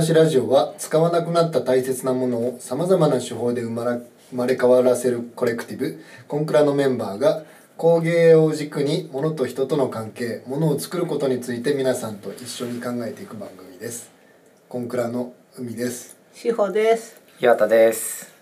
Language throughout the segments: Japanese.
蔵出しラジオは使わなくなった大切なものをさまざまな手法で生まれ生まれ変わらせるコレクティブコンクラのメンバーが工芸を軸に物と人との関係物を作ることについて皆さんと一緒に考えていく番組ですコンクラの海です志保です。岩田です。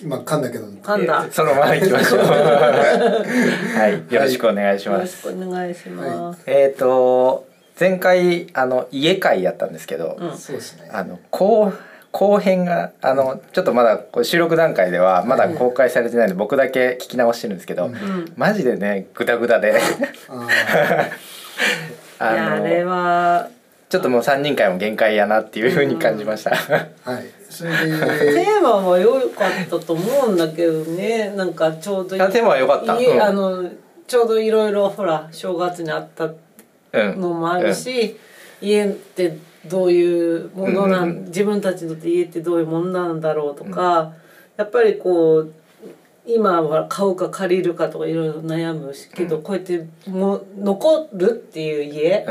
今噛んだけど噛んだ。そのまま行きましょう。はい、よろしくお願いしよます。ろしくお願いします。えっ、と前回あの家会やったんですけど、うん。そうですね。あの後後編があのちょっとまだこう収録段階ではまだ公開されてないので僕だけ聞き直してるんですけど、うん。うん。マジでねグダグダで。あ あいやあれのはちょっともう3人会も限界やなっていう風に感じました。ーはい。それテでーマは良かったと思うんだけどね。なんかちょうどいい。あテーマは良かった。いうん。あのちょうどいろいろほら正月にあったうん、のもあるし、家ってどういうものなん、自分たちにとって家ってどういうものなんだろうとか、やっぱりこう今は買うか借りるかとかいろいろ悩むしけど、うん。こうやってもう残るっていう家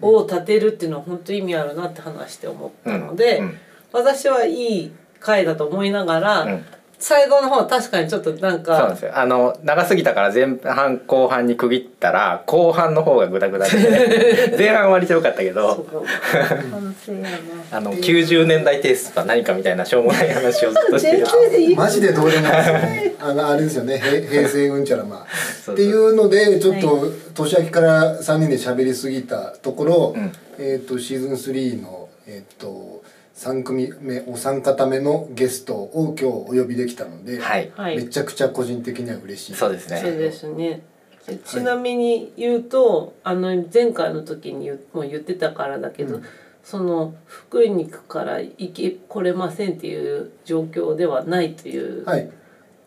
を建てるっていうのは本当意味あるなって話して思ったので、うん私はいい回だと思いながら、うん最後の方は確かにちょっとなんそうなんかですよ。あの長すぎたから前半後半に区切ったら後半の方がグダグダで 前半は割と良かったけそど。あの90年代テイストとは何かみたいなしょうもない話をずっとして全るマジでどうでもいい。ですよねあのあれですよね。平 平成うんちゃらま。あっていうのでちょっはと年明けから3人で喋りすぎたところ、うん。えっ、とシーズン3のえっ、と3組目お三方目のゲストを今日お呼びできたので、はい。はい。めちゃくちゃ個人的には嬉しい。そうですね。そうですね。でちなみに言うと、あの前回の時にもう言ってたからだけど、うん。その福井に行くから行け来れませんっていう状況ではないという、はい。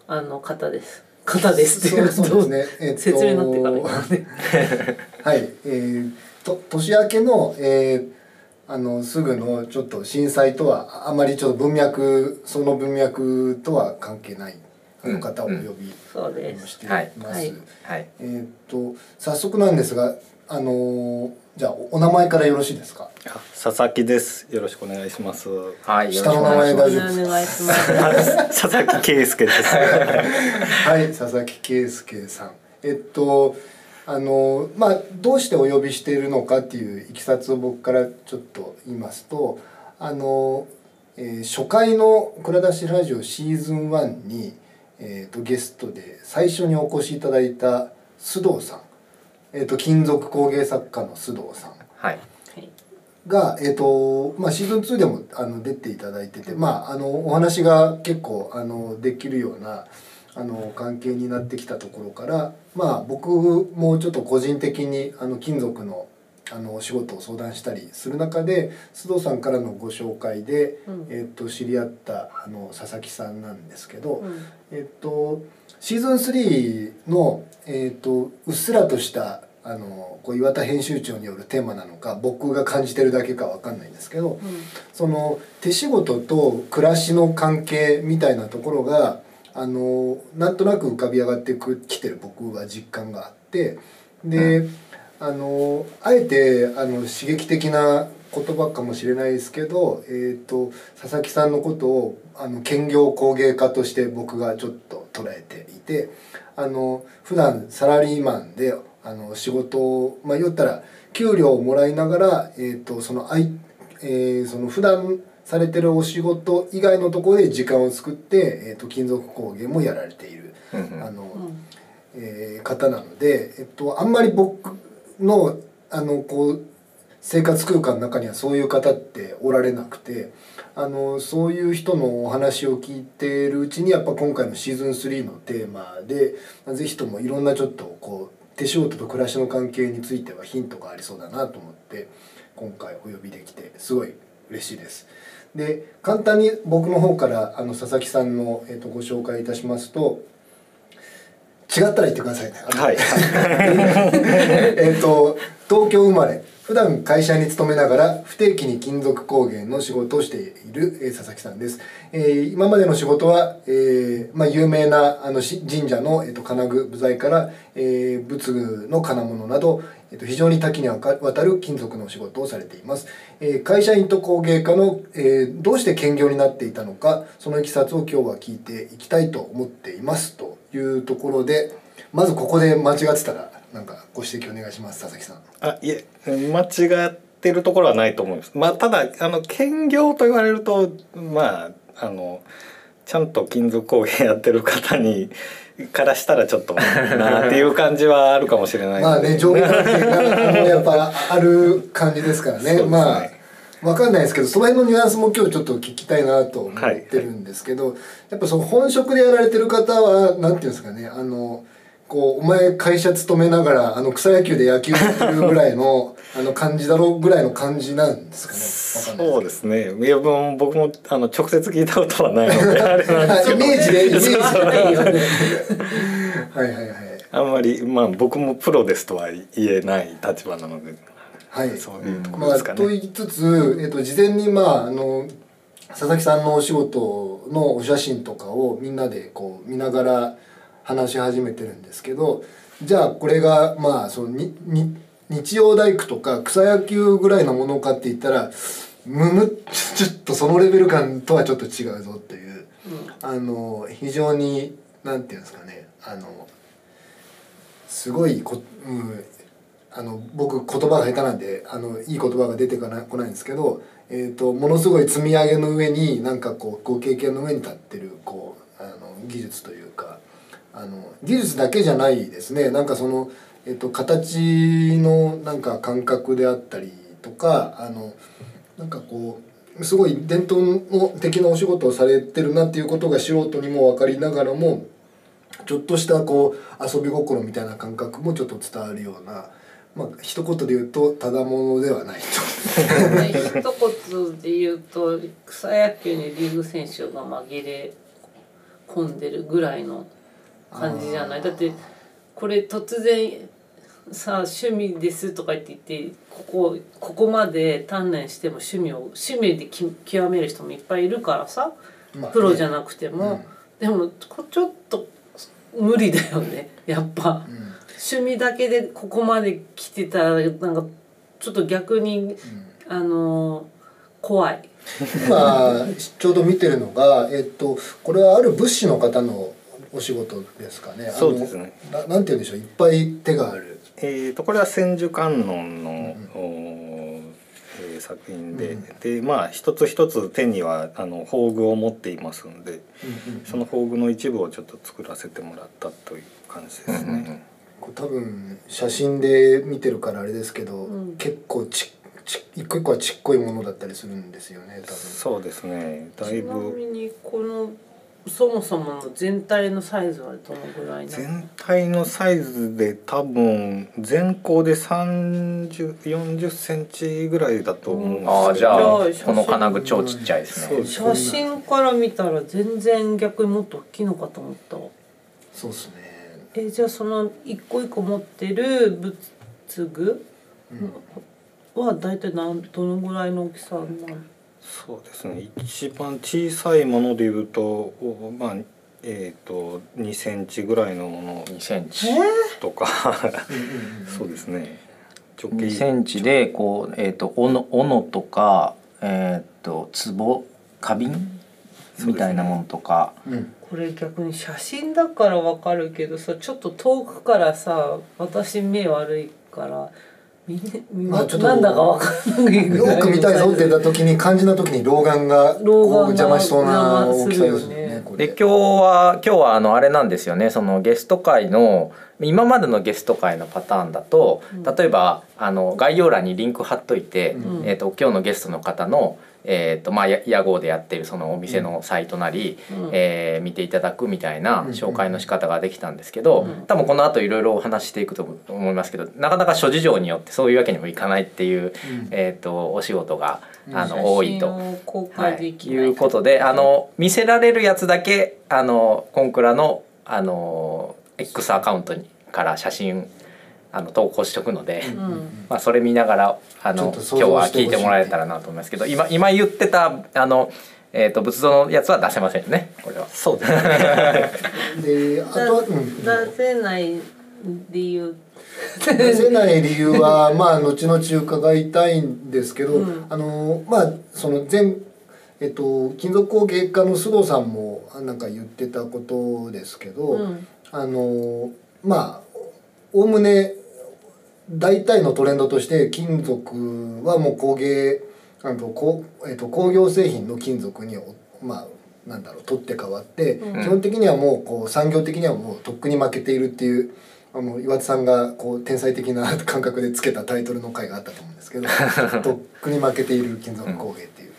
あの方です。方ですっていうそうそうですね。えっと説明になってからね。はい。えー、と年明けの、えーあのすぐのちょっと震災とはあまりちょっと文脈その文脈とは関係ないあの方をお呼びそうです。しています。えーっと早速なんですが、あのーじゃあおお名前からよろしいですか？あ佐々木です。よろしくお願いします。はい下の名前大丈夫ですお願いします。佐々木圭介です。はい、佐々木圭介さん。えっとあのまあどうしてお呼びしているのかっていういきさつを僕からちょっと言いますと、あの、えー初回の蔵出しラジオシーズン1にえっとゲストで最初にお越しいただいた須藤さん、えっと金属工芸作家の須藤さん。はいはいが、えーとまあ、シーズン2でもあの出ていただいてて、まあ、あのお話が結構あのできるようなあの関係になってきたところから、まあ、僕もちょっと個人的にあの金属のあのお仕事を相談したりする中で須藤さんからのご紹介で、うん。えー、と知り合ったあの佐々木さんなんですけど、うん。えっとシーズン3の、えっとうっすらとしたあのこう岩田編集長によるテーマなのか僕が感じてるだけかわかんないんですけどその手仕事と暮らしの関係みたいなところがあのなんとなく浮かび上がってくきてる僕は実感があってで、あのあえてあの刺激的な言葉かもしれないですけど、えー、と佐々木さんのことをあの兼業工芸家として僕がちょっと捉えていてあの普段サラリーマンであの仕事をまあ言ったら給料をもらいながら、えー、とそのあい、えーその普段されてるお仕事以外のところで時間を作って、えー、と金属工芸もやられている。うんうんあのうんえー方なので、えっと、あんまり僕のあのこう生活空間の中にはそういう方っておられなくてあのそういう人のお話を聞いているうちにやっぱ今回のシーズン3のテーマで是非ともいろんなちょっとこう手仕事と暮らしの関係についてはヒントがありそうだなと思って今回お呼びできてすごい嬉しいです。で簡単に僕の方からあの佐々木さんの、えっとご紹介いたしますと違ったら言ってくださいね。はい。えっと東京生まれ普段会社に勤めながら不定期に金属工芸の仕事をしている、えー佐々木さんです、えー今までの仕事は、えーまあ、有名なあのし神社の、えー、と金具部材から、えー仏具の金物などえっと、非常に多岐にわたる金属のお仕事をされています、えー会社員と工芸家の、えーどうして兼業になっていたのかそのいきさつを今日は聞いていきたいと思っています。というところでまずここで間違ってたらなんかご指摘お願いします佐々木さん。あいえ間違ってるところはないと思います。まあただあの兼業と言われるとまああのちゃんと金属工芸やってる方にからしたらちょっとなっていう感じはあるかもしれない。まあね上下関係がやっぱある感じですからね。ね。まあわかんないですけどその辺のニュアンスも今日ちょっと聞きたいなと思ってるんですけど、やっぱその本職でやられてる方はなんていうんですかねあのこうお前会社勤めながらあの草野球で野球やってるぐらいの あの感じだろうぐらいの感じなんですかね。わかそうですね。いやもう僕もあの直接聞いたことはないので あれなんですけど。イメージでイメージで。はいはいはい。あんまりまあ僕もプロですとは言えない立場なので、はい。そういうところまあ、ですかね。と言いつつ、えっと、事前にまああの佐々木さんのお仕事のお写真とかをみんなでこう見ながら話し始めてるんですけどじゃあこれがまあそのにに日曜大工とか草野球ぐらいのものかって言ったらむむ ちょっとそのレベル感とはちょっと違うぞっていう、あの非常になんていうんですかね。あのすごいこ、うん、あの僕言葉が下手なんであのいい言葉が出てこないこないんですけど、えー、とものすごい積み上げの上になんかこうご経験の上に立ってるこうあの技術というかあの技術だけじゃないですねなんかその、えー、と形のなんか感覚であったりとかあのなんかこうすごい伝統の的なお仕事をされてるなっていうことが素人にも分かりながらもちょっとしたこう遊び心みたいな感覚もちょっと伝わるような、まあ一言で言うとただものではないと。一言で言うと草野球にリーグ選手が紛れ込んでるぐらいの感じじゃない？だってこれ突然さあ趣味ですとか言って言ってここここまで鍛錬しても趣味を趣味でき極める人もいっぱいいるからさまあね。プロじゃなくても、でもこちょっと無理だよねやっぱ。うん。趣味だけでここまで来てたらなんかちょっと逆にあの怖い。今ちょうど見てるのが、えっと、これはある物資の方のお仕事ですかね。あのそうですね。ななんて言うんでしょう。いっぱい手がある。えー、とこれは千手観音の、おーえー作品で、でまあ一つ一つ手にはあの宝具を持っていますのでその宝具の一部をちょっと作らせてもらったという感じですね。こう多分写真で見てるからあれですけど、うん。結構ちち一個一個はちっこいものだったりするんですよね多分。そうですね。だいちなぶみにこのそもそもの全体のサイズはどのぐらい？全体のサイズで多分全高で3040センチぐらいだと思うんですよああじゃあじゃあこの金具超ちっちゃいですね写真から見たら全然逆にもっと大きいのかと思ったわ。そうですね。えじゃあその一個一個持ってる仏具？は大体なんどのぐらいの大きさなの？そうですね。一番小さいものでいうとおまあえっ、と2センチぐらいのもの2センチ。とか。うんうんうんそうですね。直2センチでこうえっ、と斧斧とかえっ、と壺花瓶みたいなものとか、うん。これ逆に写真だからわかるけどさちょっと遠くからさ私目悪いからまあちょっとなんだかわかんないぐらいよく見たいぞって言った時に肝心な時に老眼がこう老眼が邪魔しそうな大きさですね。ね。これ。で今日は今日はあのあれなんですよね。そのゲスト会の今までのゲスト会のパターンだと、うん。例えばあの概要欄にリンク貼っといて、うん。えー、と今日のゲストの方の、えーとまあ、や屋号でやってるそのお店のサイトなり、うん。えー見ていただくみたいなうん紹介の仕方ができたんですけど、うん多分この後いろいろお話ししていくと思いますけどなかなか諸事情によってそういうわけにもいかないっていう、うん。えー、とお仕事があ写の多いと。はい、いうことであの見せられるやつだけあのコンクラのあの X アカウントにから写真あの投稿しておくので、うん。まあ、それ見ながらあの今日は聞いてもらえたらなと思いますけど今今言ってたあの、えー、と仏像のやつは出せませんよねこれは。そうですね。であとは、うん、出せないで言う出せない理由は まあ後々伺いたいんですけど、うん。あのまあその前えっと金属工芸家の須藤さんもなんか言ってたことですけど、うん。あのまあおおむね大体のトレンドとして金属はもう工芸あのこう、えっと、工業製品の金属におまあなんだろう取って変わって、うん基本的にはもうこう産業的にはもうとっくに負けているっていうあの岩田さんがこう天才的な感覚でつけたタイトルの回があったと思うんですけど とっくに負けている金属工芸っていう。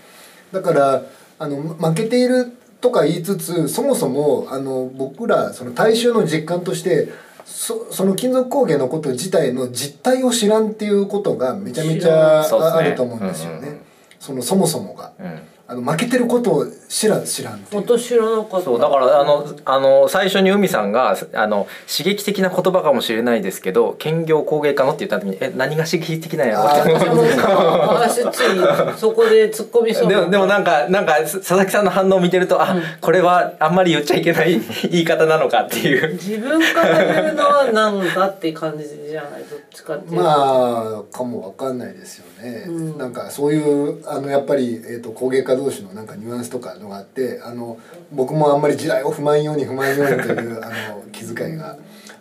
だからあの負けているとか言いつつそもそもあの僕らその大衆の実感としてそその金属工芸のこと自体の実態を知らんっていうことがめちゃめちゃあると思うんですよね。そのそもそもが。うんあの負けてることを知ら知らん。私知らなかった。そうだからあのあの最初に海さんがあの刺激的な言葉かもしれないですけど兼業工芸家のって言った時にえ何が刺激的なんやろ？って私ついそこで突っ込みそう。でもでもなんかなんか佐々木さんの反応を見てるとあ、うん。これはあんまり言っちゃいけない言い方なのかっていう。自分から言うのはなんだって感じじゃない？どっちかっていうと。まあかもわかんないですよね、うん。なんかそういうあのやっぱり、えー、と工芸家同士のなんかニュアンスとかのがあってあの僕もあんまり時代を踏まんように踏まんようにというあの気遣いが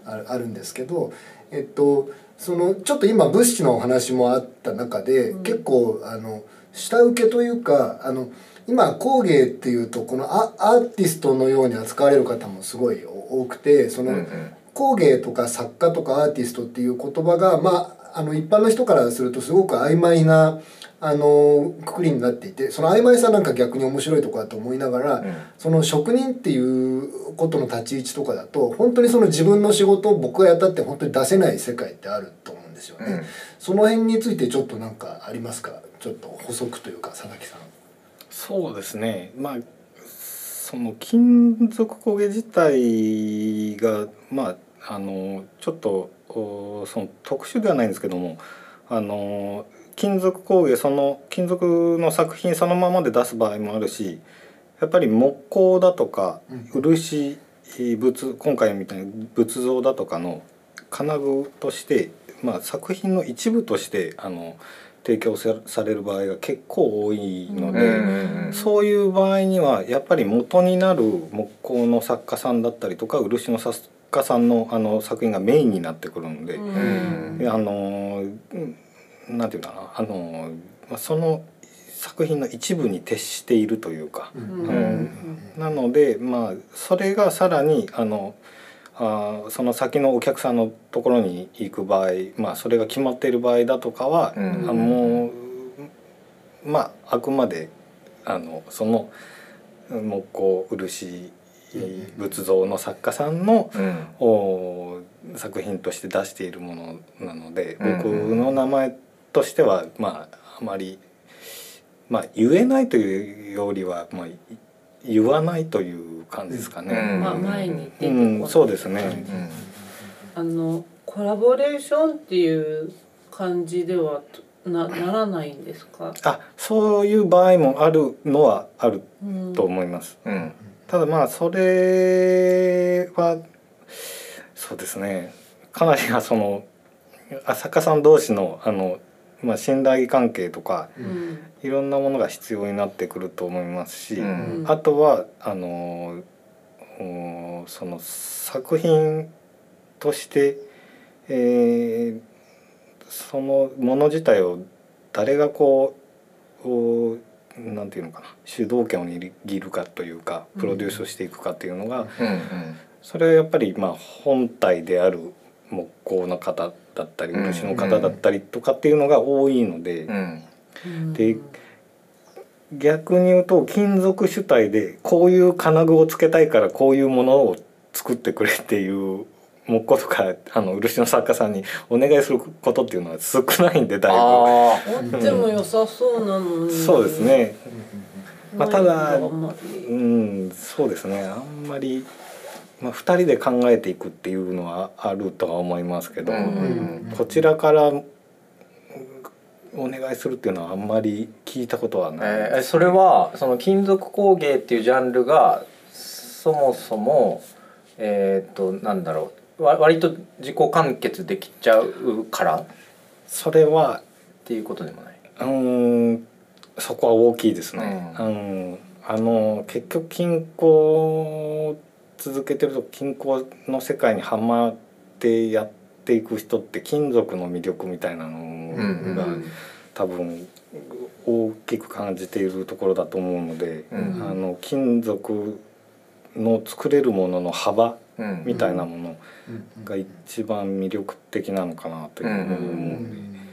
あるあるんですけどえっとそのちょっと今物資のお話もあった中で、うん。結構あの下請けというかあの今工芸っていうとこのアアーティストのように扱われる方もすごい多くてその、うんうん。工芸とか作家とかアーティストっていう言葉がまああの一般の人からするとすごく曖昧なあのくくりになっていてその曖昧さなんか逆に面白いとこだと思いながら、うんその職人っていうことの立ち位置とかだと本当にその自分の仕事を僕がやったって本当に出せない世界ってあると思うんですよね。うんその辺についてちょっとなんかありますか？ちょっと補足というか佐々木さん。そうですねまあその金属工芸自体がまああのちょっとおその特殊ではないんですけどもあの金属工芸その金属の作品そのままで出す場合もあるしやっぱり木工だとかうん漆仏今回みたいに仏像だとかの金具として、まあ、作品の一部としてあの提供さされる場合が結構多いので。そういう場合にはやっぱり元になる木工の作家さんだったりとか漆の作家さんのあの作品がメインになってくるので、うん。であのうんなんていうんだろうなあのまあその作品の一部に徹しているというか、うん。なのでまあそれがさらにあのあーその先のお客さんのところに行く場合、まあ、それが決まっている場合だとかは、うん。あのもうまああくまであのその木工漆仏像の作家さんのうん。お作品として出しているものなのでうん僕の名前としてはまああまりまあ言えないというよりはまあい言わないという感じですかうんね。まあ前に出てこうないん、そうですね。あのコラボレーションっていう感じではなならないんですか、あそういう場合もあるのはあるうんと思います。うんただまあそれはそうですね。かなりはそのあ作家さん同士のあの、まあ、信頼関係とかうん。いろんなものが必要になってくると思いますし、うん。あとはあのおその作品として、えーそのもの自体を誰がこうおなんていうのかな主導権を握るかというかプロデュースをしていくかっていうのが、うんうん。それはやっぱりまあ本体である木工の方だったりうん漆の方だったりとかっていうのが多いので。うん。うん。で逆に言うと金属主体でこういう金具をつけたいからこういうものを作ってくれっていう木工とかあの漆の作家さんにお願いすることっていうのは少ないんでだいああっても良さそうなのぶに。そうですね。まあただうんそうですね。あんまり、まあ、2人で考えていくっていうのはあるとは思いますけど、うんこちらからうんお願いするっていうのはあんまり聞いたことはない。えーそれはその金属工芸っていうジャンルがそもそもえっ、となんだろう。わ割と自己完結できちゃうからっそれはていうことでもない。うーんそこは大きいですね。ううん、あの結局均衡を続けてると均衡の世界にはまってやっていく人って金属の魅力みたいなのうんが多分大きく感じているところだと思うので、うんあの金属の作れるものの幅うんみたいなものうん。が一番魅力的なのかなというふうに思う。ん。で、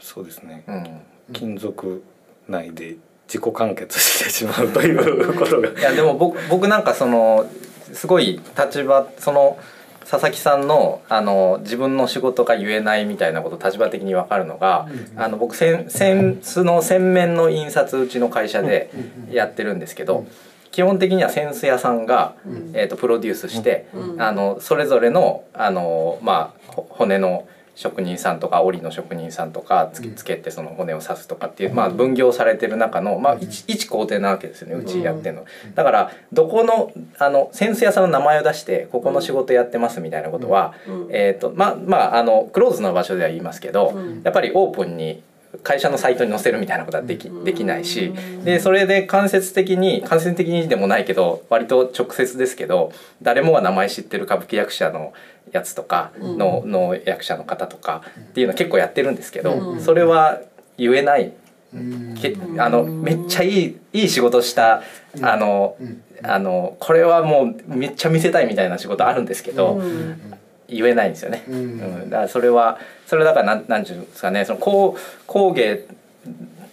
そうですね。うん。金属内で自己完結してしまうということが。いやでも僕僕なんかそのすごい立場その佐々木さんのあの自分の仕事が言えないみたいなこと立場的に分かるのが、あの僕せんセンスの洗面の印刷うちの会社でやってるんですけど、基本的にはセンス屋さんが、えー、とプロデュースして、うん。あのそれぞれのあの、まあ、ほ骨の職人さんとか織の職人さんとかつけつけてその骨を刺すとかっていう、まあ、分業されてる中の、まあ、一一工程なわけですよねうちやってるの。だからどこのあのセンス屋さんの名前を出してここの仕事やってますみたいなことは、うん。えーとまあまああのクローズの場所では言いますけど、うん。やっぱりオープンに会社のサイトに載せるみたいなことはできうん。できないしでそれで間接的に間接的にでもないけど割と直接ですけど誰もが名前知ってる歌舞伎役者のやつとかの,、の役者の方とかっていうの結構やってるんですけど、うん。それは言えない。うん。けあのめっちゃいいいい仕事したあのうん。あのこれはもうめっちゃ見せたいみたいな仕事あるんですけど、うん言えないんですよね。うん。うん。だからそれはそれだからなんなんていうんですかね。その工工芸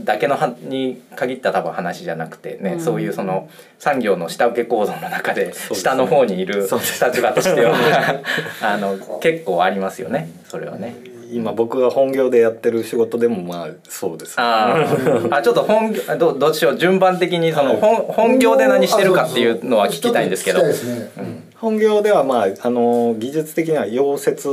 だけのはに限った多分話じゃなくてね、うん。そういうその産業の下請け構造の中で下の方にいる立場としては あの結構ありますよね。それはね。今僕が本業でやってる仕事でもまあそうです。あー。あちょっと本業どうどうしよう。順番的にそのはい。本本業で何してるかっていうのは聞きたいんですけど。本業ではまああの技術的には溶接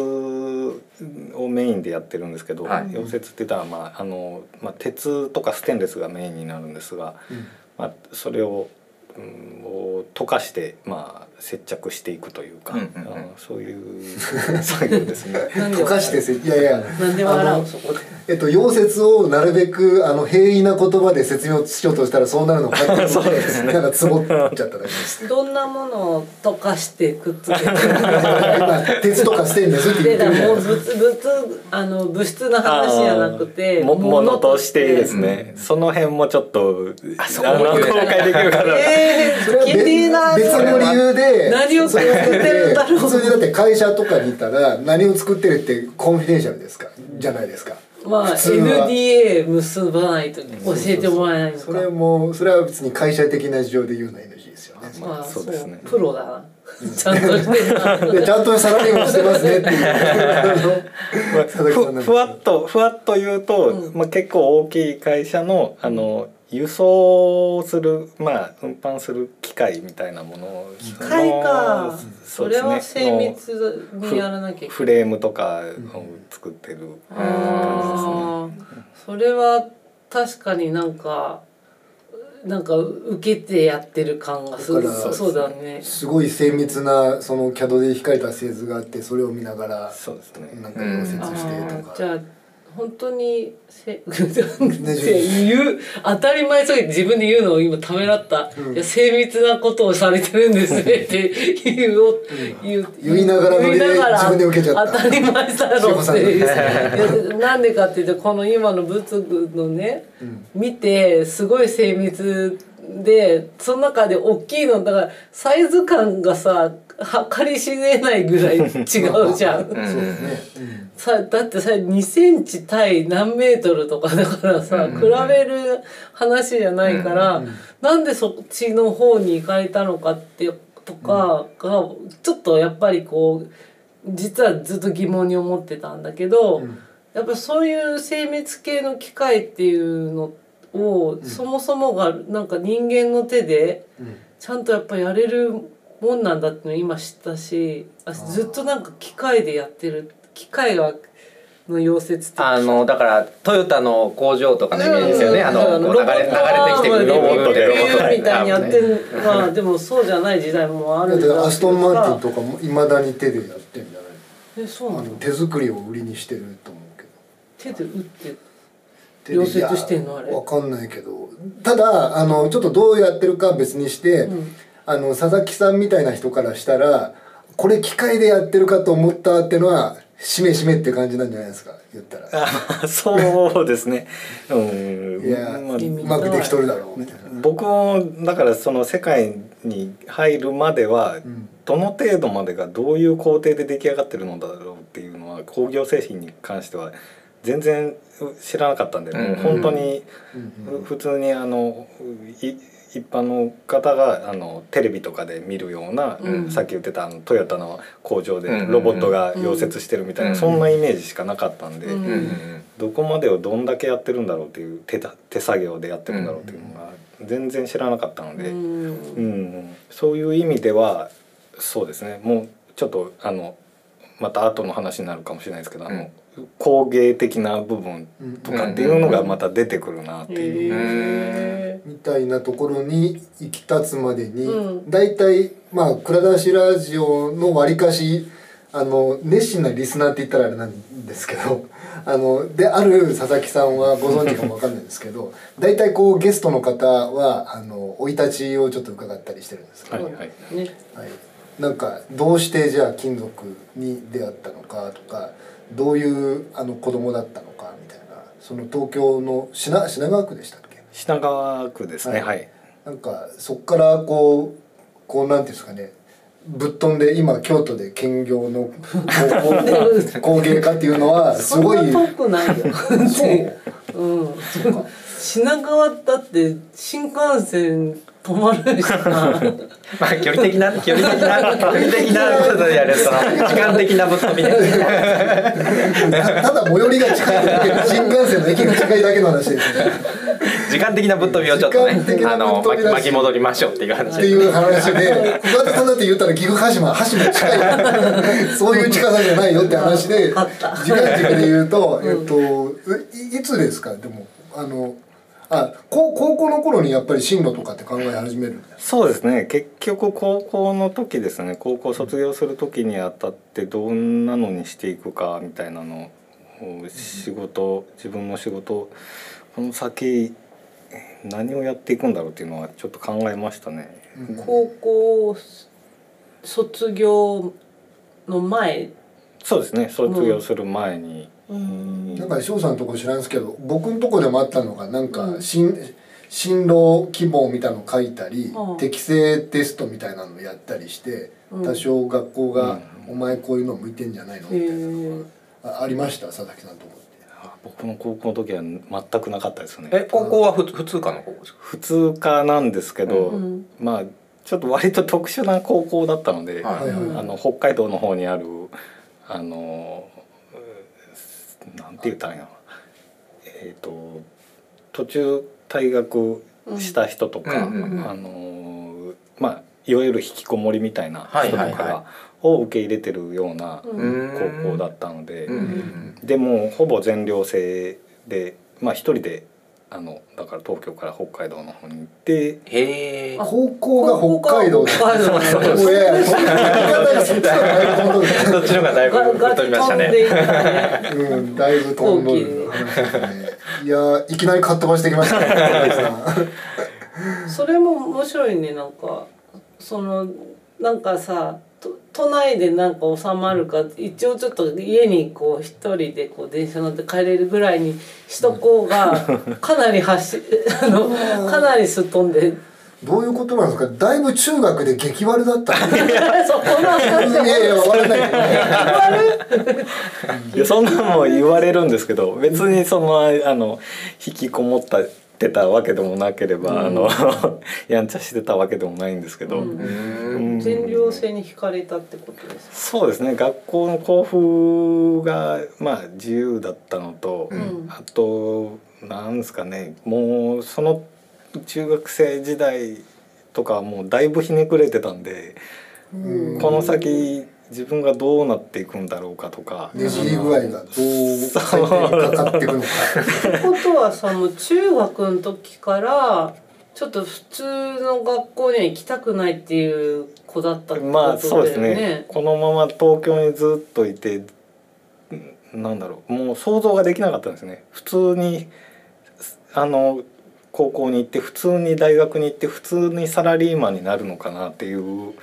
をメインでやってるんですけど、はい。溶接って言ったらまああのまあ鉄とかステンレスがメインになるんですが、うん。まあそれを,、うん、を溶かしてまあ接着していくというか、うんうんうん。あのそういう 作業ですね。溶かしてせいやいやなんで笑あのうそこでえっと溶接をなるべくあの平易な言葉で説明しようとしたらそうなるのかって そうですね。なんかつぼっちゃっただけです。どんなものを溶かしてくっつけて 鉄とかステンレスって言でって物物あの物質の話じゃなくてもものとしてですね、その辺もちょっとあそこ公開できるかな。え別の理由で何を作ってるんだろう。普通にだって会社とかにいたら何を作ってるってコンフィデンシャルですか？じゃないですか。まあ NDA 結ばないと教えてもらえないのかそれもそれは別に会社的な事情で言うのは NG ですよね。まあそうですね。プロだな。ちゃんとしちゃんとサラリーマンしてますねっていう。ふわっとふわっと言うと、うん。まあ、結構大きい会社のあの輸送するまあ運搬する機械みたいなものの機械か。それは精の密にやらなきゃフレームとかを作ってるあー。それは確かになんかなんか受けてやってる感がする。だからそうだね。すごい精密なその CAD で引かれた製図があってそれを見ながらそうですね。なんか溶接あしてとか。ー。じゃあ本当にせ 言う当たり前すぎて自分で言うのを今ためらった、うん。いや精密なことをされてるんですね。って言おう言う言いながら言いながら自分で受けちゃった。当たり前だろうっていう。なんでかっていうとこの今の仏具のねうん。見てすごい精密でその中で大きいのだからサイズ感がさ計り知れないぐらい違うじゃん。うんそうですね。さだってさ2センチ対何メートルとかだからさ、うん。比べる話じゃないから、うんなんでそっちの方に行かれたのかってとかがちょっとやっぱりこう実はずっと疑問に思ってたんだけど、うん。やっぱそういう精密系の機械っていうのを、そもそもがなんか人間の手でうん。ちゃんとやっぱやれるもんなんだっていうのを今知ったしあずっとなんか機械でやってる機械がの溶接的あのだからトヨタの工場とかのイメージですよね、あのこう流れ流れてきてくるロボットで。ロボットみたいにやってるまあでもそうじゃない時代もあるんだアストンマーティンとかもいまだに手でやってんじゃないえそうなの？あの手作りを売りにしてると思うけど。手で打って溶接してんのあれわかんないけどただあのちょっとどうやってるかは別にして、んああの佐々木さんみたいな人からしたらこれ機械でやってるかと思ったっていうのはしめしめって感じなんじゃないですか言ったら。あそうですね。うん。いや、まあうまくできとるだろうみたいな。僕もだからその世界に入るまでは、んどの程度までがどういう工程で出来上がってるのだろうっていうのは工業製品に関しては全然知らなかったんで、うん。もう本当に普通にあのい一般の方があのテレビとかで見るような、うん。さっき言ってたあのトヨタの工場でうん。ロボットが溶接してるみたいな、うん。そんなイメージしかなかったんで。うん。どこまでをどんだけやってるんだろうっていう手だ手作業でやってるんだろうっていうのが全然知らなかったので、うん。うん。そういう意味ではそうですね。もうちょっとあのまた後の話になるかもしれないですけど、あの工芸的な部分とかっていうのがまた出てくるなっていう。へみたいなところに行き立つまでに、うん。だいたいまあ蔵出しラジオのわりかしあの熱心なリスナーって言ったらあれなんですけど あのである佐々木さんはご存知かもわかんないんですけど 大体こうゲストの方はあの生い立ちをちょっと伺ったりしてるんですけど、はいはい。ーね。はい、なんかどうしてじゃあ金属に出会ったのかとかどういうあの子供だったのかみたいなその東京の品品川区でしたっけ？品川区ですね。ははい。い。なんかそっからこうこうなんていうんですかねぶっ飛んで今京都で兼業のこう 工芸家っていうのはすごいそんな遠くないよ。う。ん。品川だって新幹線止まるまあ距離的な距離的な距離的なことでやるその時間的なぶっ飛びねたただ最寄りが近いだけ新幹線の駅が近いだけの話ですね。時間的なぶっ飛びをちょっとね時間的なあの巻き巻き戻りましょうっていう話。っていう話で桑田さんだって言ったら岐阜羽島羽島近い。そういう近さじゃないよって話で時間軸で言うと、えっといいつですか？でもあのあ高高校の頃にやっぱり進路とかって考え始めるそうですね。結局高校の時ですね。高校卒業する時にあたってどんなのにしていくかみたいなのを仕事自分の仕事この先何をやっていくんだろうっていうのはちょっと考えましたね。高校卒業の前？そうですね。卒業する前に、なん。か翔さんのとこ知らんすけど僕のとこでもあったのがなんかうん。進進路希望みたいなの書いたり、うん。適正テストみたいなのやったりして、うん。多少学校が、うん。お前こういうの向いてんじゃないの？みたいなのがあありました佐々木さんのとこって。あ僕の高校の時は全くなかったですね。え高校はふ普通科の高校ですか？普通科なんですけど、うん。まあちょっと割と特殊な高校だったので、はいはいはい。うんあの北海道の方にあるあのうなんて言ったらいいの？えっ、と途中退学した人とか、うんうんうんあのまあいわゆる引きこもりみたいな人とかを受け入れてるようなうん。高校だったので、でもほぼ全寮制でまあ一人であのだから東京から北海道の方に行ってへえあ高校が北海道。そっちの方がそっちの方がだいぶ飛びましたね。うん、だいぶ飛んどる。いやいきなりかっ飛ばしてきましたそれも面白いねなんか。そのなんかさと都内でなんか収まるか一応ちょっと家にこう一人でこう電車乗って帰れるぐらいにしとこうが かなり走 あのかなりすっ飛んでどういうことなんですか？だいぶ中学で激悪だった。い そこの話やいやわからないけどね。いやそんなんも言われるんですけど別にそのあの引きこもったてたわけでもなければ、あの やんちゃしてたわけでもないんですけど、うん。うん。全寮制に惹かれたってことですか？そうですね。学校の校風がまあ自由だったのと、ん。あとなんですかね。もうその中学生時代とかはもうだいぶひねくれてたんで、うん。この先自分がどうなっていくんだろうかとか、ねじり具合がどうかかっていくのかってことはさもう中学の時からちょっと普通の学校には行きたくないっていう子だったってことだよね。まあそうですね。このまま東京にずっといてんなんだろう。もう想像ができなかったんですね。普通にあの高校に行って普通に大学に行って普通にサラリーマンになるのかなっていう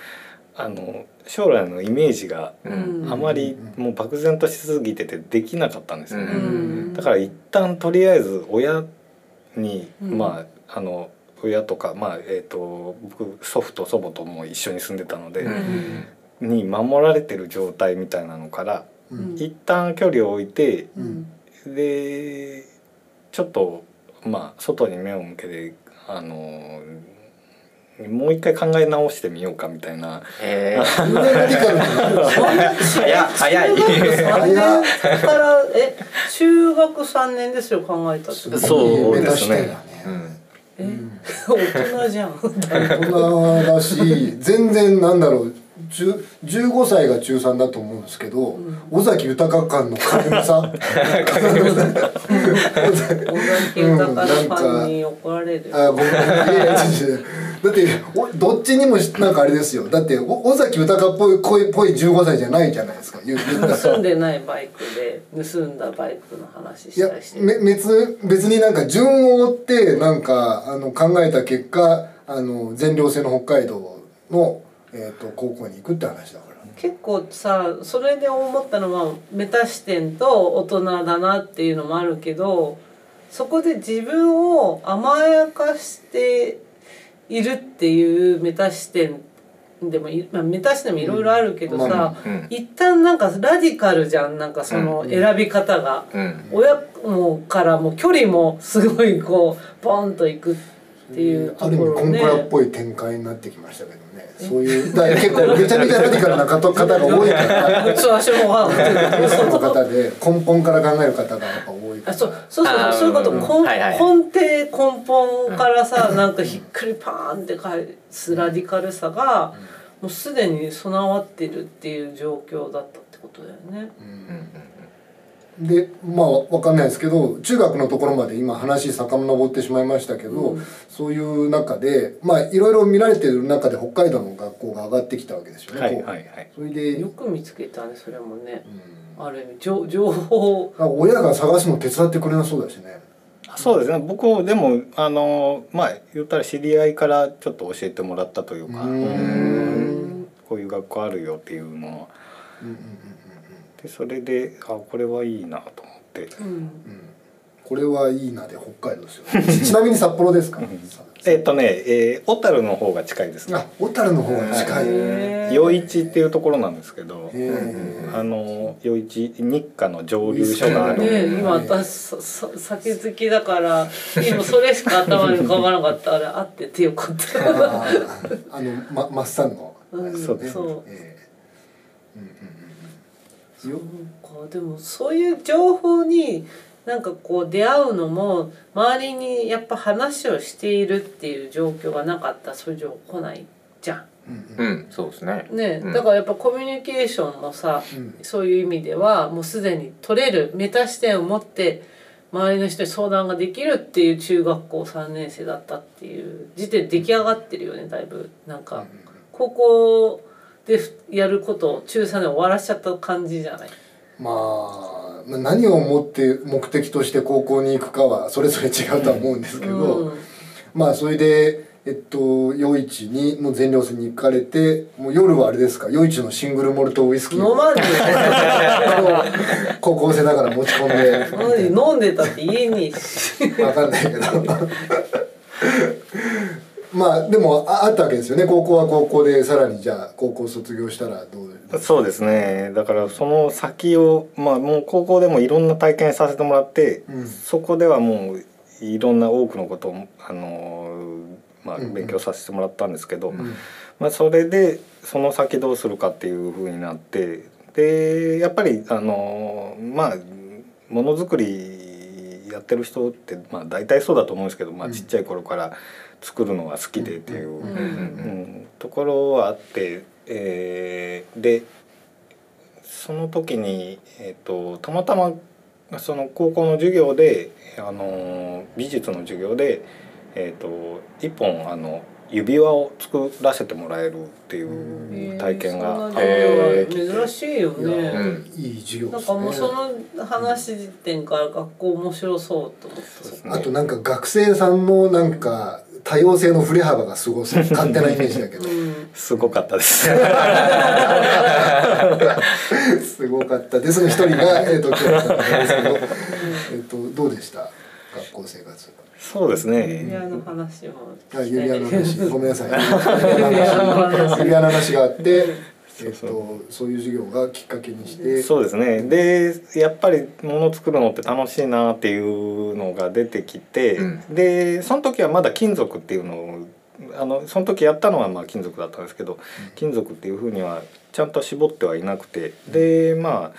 あの将来のイメージがうん。あまりもう漠然としすぎててできなかったんですよね。うん。だから一旦とりあえず親に、うん。まああの親とか、まあえー、と僕祖父と祖母とも一緒に住んでたので、うん。に守られてる状態みたいなのからうん。一旦距離を置いてうん。でちょっとまあ外に目を向けてあのもう一回考え直してみようかみたいな。え。早 早い中学3年からえ中学3年ですよ考えたそうですね。うん。え大人じゃん。大人だし全然なんだろう。10 15歳が中3だと思うんですけど、尾崎豊館の軽めさ。小崎豊のファンに怒られるだっておどっちにもしなんかあれですよ。だってお尾崎豊っぽいぽいぽい15歳じゃないじゃないですか。言言ったら。盗んでないバイクで盗んだバイクの話いやしたりして。め別別になんか順を追ってなんかあの考えた結果あの全寮制の北海道の、えー、と高校に行くって話だから。結構さそれで思ったのはメタ視点と大人だなっていうのもあるけどそこで自分を甘やかしているっていうメタ視点でもい、まあ、メタ視点もいろいろあるけどさ、うん。まうん。一旦なんかラディカルじゃんなんかその選び方が。うん。親もからも距離もすごいこうボンといくっていうとある意味コンプラっぽい展開になってきましたけどね。そういうだ結構 めちゃめちゃラディカルな方方が多いから。ゲストの方で根本から考える方がやっぱ多いからあそうそうそうそういうこと、うん根底根本からさ、なんかひっくりパーンって返すラディカルさが、もうすでに備わってるっていう状況だったってことだよね。でまあわかんないですけど中学のところまで今話遡ってしまいましたけど、うん。そういう中でまあいろいろ見られてる中で北海道の学校が上がってきたわけですよね。はいはいはい。それで、よく見つけたねそれもね。うん。ある意味情情報あ親が探すの手伝ってくれなそうだしね。そうですね。僕もでもあのまあ言ったら知り合いからちょっと教えてもらったというかううん。うんこういう学校あるよっていうのはうんうんでそれであこれはいいなと思って。うん。うん。うんこれはいいなで北海道ですよ。ち ちなみに札幌ですか？えっとね、えー小樽の方が近いです。ねあ小樽の方が近い。余市っていうところなんですけどえ。あの余市日課の蒸留所がある。ね今私ささ酒好きだから今それしか頭に浮かばなかったあれ あっててよかった。あのまマッサンの。うん。そうですそう。ええうんうんそうかでもそういう情報になんかこう出会うのも周りにやっぱ話をしているっていう状況がなかったらそういう情報来ないじゃうん。うん。うんそうですね。ん。ね、うん。だからやっぱコミュニケーションもさうんそういう意味ではもうすでに取れるメタ視点を持って周りの人に相談ができるっていう中学校3年生だったっていう時点で出来上がってるよねだいぶ。なんか高校でやることを中3で終わらしちゃった感じじゃない？まあまあ何をもって目的として高校に行くかはそれぞれ違うとは思うんですけど、うん。まあそれでえっと夜市にの全寮制に行かれてもう夜はあれですか？夜市のシングルモルトウイスキー。を飲まんで。高校生だから持ち込んで。飲んでたって家にし。わかんないけどまあでもああったわけですよね。高校は高校でさらにじゃあ高校卒業したらどうそうですね。だからその先をまあもう高校でもいろんな体験させてもらって、うん。そこではもういろんな多くのことをあのまあうんうん。勉強させてもらったんですけど、んまあそれでその先どうするかっていうふうになってでやっぱりあのまあものづくりやってる人ってまあ大体そうだと思うんですけど、まあ、うん。ちっちゃい頃から作るのが好きでっていう。ところはあって、えーでその時に、えー、とたまたまその高校の授業で、あの美術の授業で、えー、と一本あの指輪を作らせてもらえるっていう体験が、えー、珍しいよね、うん。いい授業なんかもうその話時点から学校面白そうと思ってあとなんか学生さんのなんか多様性の振れ幅がすごそう勝手なイメージだけど。うん。すごかったです。すごかった。でその一人が、えー、と今日だったんですけど、えー、とどうでした？学校生活。そうですね。指輪の話もあ指輪の話。ごめんなさい。指輪の話 があって、えっそう。と、そういう授業がきっかけにして。そうですね。で、やっぱり物作るのって楽しいなっていうのが出てきて、うん。で、その時はまだ金属っていうのをあのその時やったのはまあ金属だったんですけど、金属っていうふうにはちゃんと絞ってはいなくて、で、まあ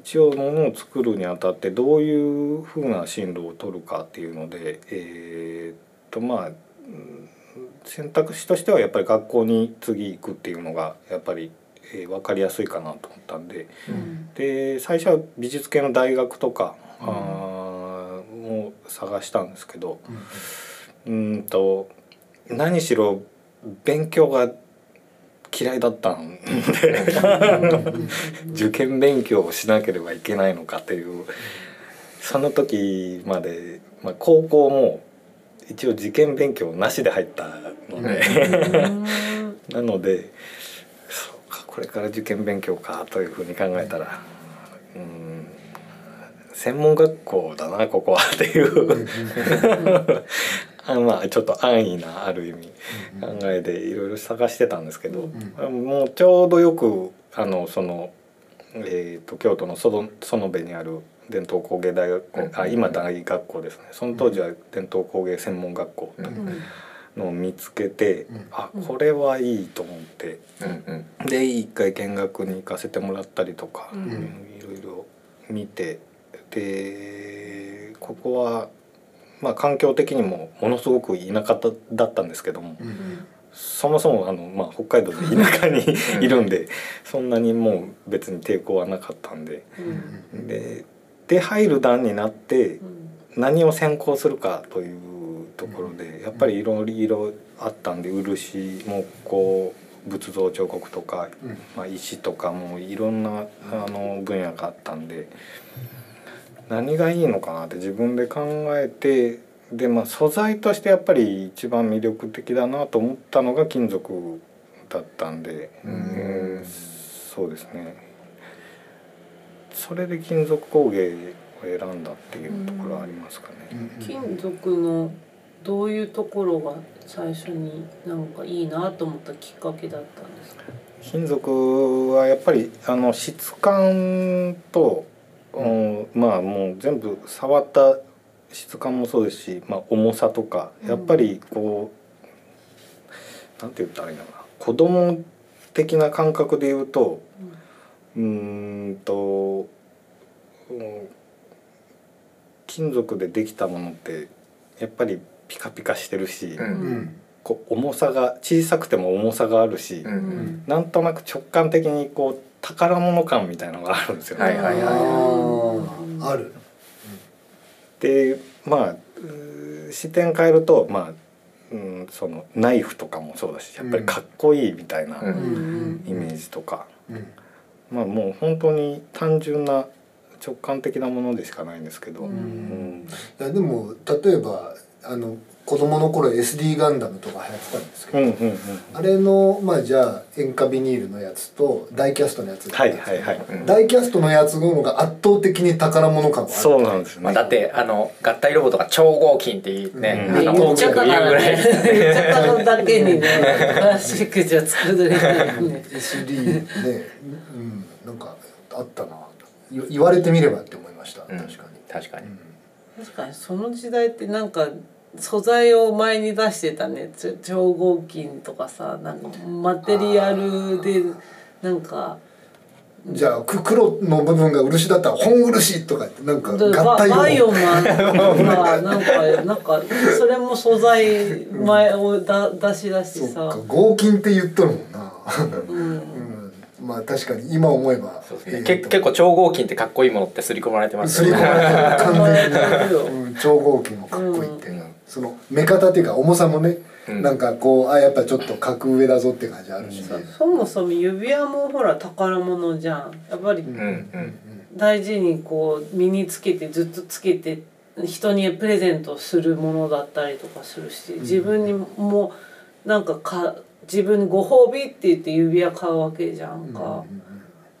一応物を作るにあたってどういうふうな進路を取るかっていうので、えーっとまあうん選択肢としてはやっぱり学校に次行くっていうのがやっぱり、えー分かりやすいかなと思ったんで。うん。で最初は美術系の大学とか、あーも探したんですけど。うーんと何しろ勉強が嫌いだったんで。受験勉強をしなければいけないのかっていう。その時まで、まあ、高校も一応受験勉強なしで入ったので。うん。なのでこれから受験勉強かというふうに考えたらうん専門学校だなここはっていう。あまあちょっと安易なある意味考えでいろいろ探してたんですけど、もうちょうどよくあのその、えー、と京都の園園部にある伝統工芸大学校、あ今大学校ですね。その当時は伝統工芸専門学校うのを見つけて、うん。あこれはいいと思って。うんうん。で一回見学に行かせてもらったりとか、うん。いろいろ見て。でここはまあ環境的にもものすごく田舎だったんですけども、うん。そもそもあの、まあ、北海道で田舎にいるんでそんなにもう別に抵抗はなかったんで。うん。でで入る段になってうん何を専攻するかというところでやっぱりいろいろあったんで漆木工仏像彫刻とかうん。まあ、石とかもいろんなあの分野があったんで何がいいのかなって自分で考えてで、まあ、素材としてやっぱり一番魅力的だなと思ったのが金属だったんで、うん。そうですね。それで金属工芸を選んだっていうところはありますかね。金属のどういうところが最初になんかいいなと思ったきっかけだったんですか？金属はやっぱりあの質感と、うんまあもう全部触った質感もそうですし、まあ、重さとかやっぱりこう、なんて言ったらいいのかな子供的な感覚で言うとうーんと、うん金属でできたものってやっぱりピカピカしてるし、うんうん。こう重さが小さくても重さがあるし。うんうん。なんとなく直感的にこう宝物感みたいなのがあるんですよね。はいはいはいあー。ある。でまあ視点変えるとまあ、うん、そのナイフとかもそうだしやっぱりかっこいいみたいなうんうん。イメージとか、うん。まあもう本当に単純な直感的なものでしかないんですけど、いやでも例えばあの子供の頃 SD ガンダムとか流行ってたんですけど、うんうんうんあれのまあじゃあ塩化ビニールのやつとダイキャストのやつはいはいはい、うん。ダイキャストのやつの方が圧倒的に宝物感がある。そうなんですよね、まあ、だってあの合体ロボとか超合金っていうね、うん。あの言っちゃったから言うぐらい。ね。言っちゃっだけにね、プラスチックじゃ作れないね。SD ね、うん、なんかあったな言言われてみればって思いました、うん。確かに、確かに、確かにその時代ってなんか素材を前に出してたね。超合金とかさなんかマテリアルでなんか。じゃあく黒の部分が漆だったら本漆とかってなんか合バ体バイオ用マンとかなんか なんかそれも素材前をだ出し出しさ。か合金って言っとるもんな、うん。うん、まあ確かに今思えば結構超合金ってかっこいいものって刷り込まれてます刷り込まれてる完全にねううん超合金もかっこいいってその目方っていうか重さもね、うん。なんかこうあやっぱちょっと格上だぞって感じあるし。ね、そもそも指輪もほら宝物じゃん。やっぱりうんうん大事にこう身につけてずっとつけて人にプレゼントするものだったりとかするし自分にもなんかか自分にご褒美って言って指輪買うわけじゃんか。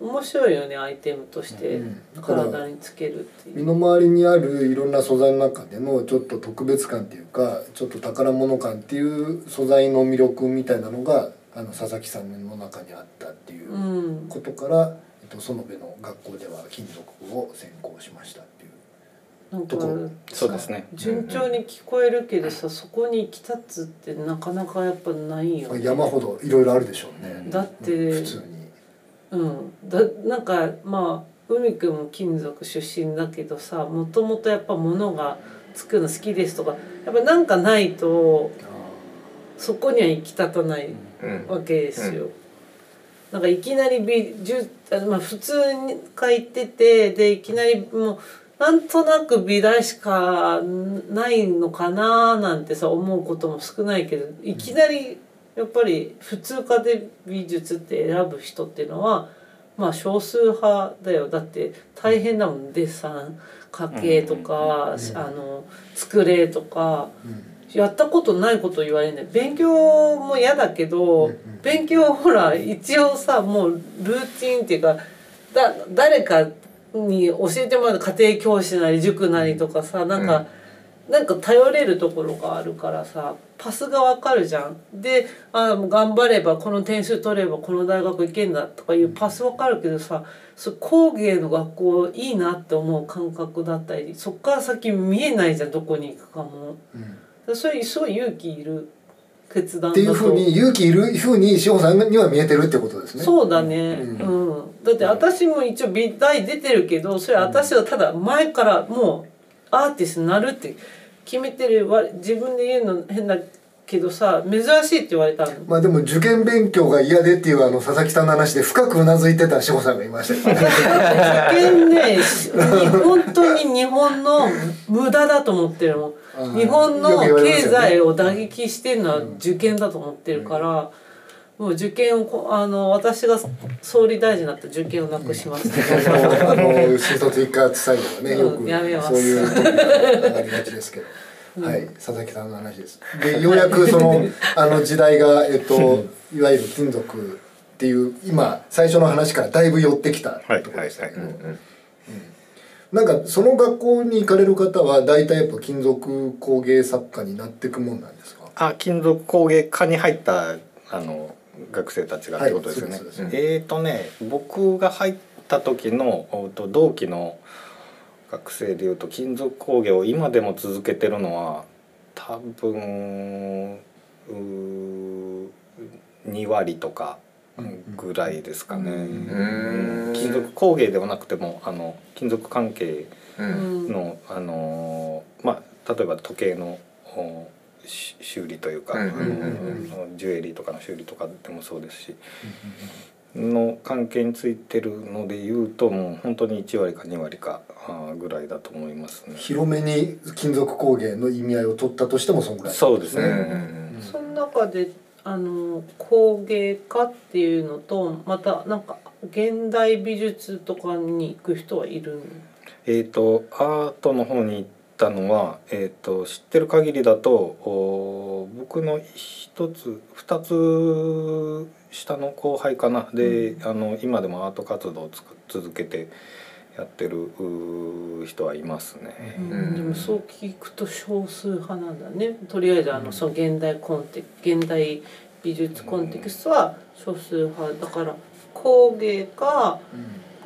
面白いよねアイテムとして体につけるっていう。身の回りにあるいろんな素材の中でのちょっと特別感っていうかちょっと宝物感っていう素材の魅力みたいなのがあの佐々木さんの中にあったっていううんことから、えっと、園部の学校では金属を専攻しましたっていうなんかそうですね。順調に聞こえるけどさそこに行き立つってなかなかやっぱないよまあね。山ほどいろいろあるでしょうね。だって普通に。うん、だなんかまあ海くんも金属出身だけどさもともとやっぱ物が作るの好きですとかやっぱなんかないとそこには行き立たないうん。わけですよ。なんかいきなり美術あまあ普通に書いててでいきなりもうなんとなく美大しかないのかななんてさ思うことも少ないけどいきなりやっぱり普通科で美術って選ぶ人っていうのはまあ少数派だよ。だって大変だもんデッサン家計とか、うん。あの作れとか。うんやったことないこと言われない勉強も嫌だけど、勉強はほら一応さもうルーティンっていうかだ誰かに教えてもらう家庭教師なり塾なりとかさなんか、なんか頼れるところがあるからさパスがわかるじゃん。であもう頑張ればこの点数取ればこの大学行けんだとかいうパスわかるけどさそう工芸の学校いいなって思う感覚だったりそっから先見えないじゃんどこに行くかも。うんそれすごい勇気いる決断っていうふうに勇気いるふうに志保さんには見えてるってことですね。そうだね、ううん。だって私も一応美大出てるけどそれ私はただ前からもうアーティストになるって決めてるわ自分で言うの変だけどさ珍しいって言われたの。まあでも受験勉強が嫌でっていうあの佐々木さんの話で深くうなずいてた志保さんがいましたよね。受験ねに 本当に日本の無駄だと思ってるもんあー日本の経済を打撃してるのは受験だと思ってるから、もう受験をこあの私が総理大臣になったら受験をなくします、あの 新卒一括採用はねよくうんやめますそういう時がありがちですけど。はい、佐々木さんの話です。で、ようやくその あの時代がえっといわゆる金属っていう今最初の話からだいぶ寄ってきたところでしたけど、なんかその学校に行かれる方は大体やっぱ金属工芸作家になっていくもんなんですか？あ金属工芸科に入ったあの学生たちがってことですよね。えーとね僕が入った時のおと同期の学生でいうと金属工芸を今でも続けてるのは多分うー2割とかぐらいですかね。うん。金属工芸ではなくてもあの金属関係ううんあのーまあ例えば時計の修理というか、うんあのうんうん。ジュエリーとかの修理とかでもそうですし、の関係についてるので言うともう本当に1割か2割かぐらいだと思いますね。広めに金属工芸の意味合いを取ったとしてもそんぐらい。そうですね。うんその中であの工芸家っていうのとまたなんか現代美術とかに行く人はいるのえー、とアートの方に行ったのは、えー、と知ってる限りだとお僕の一つ二つ下の後輩かな。で、あの今でもアート活動をつく続けてやってる人はいますね。ん。でもそう聞くと少数派なんだね。とりあえずあのその現代コンテ現代美術コンテクストは少数派。だから工芸か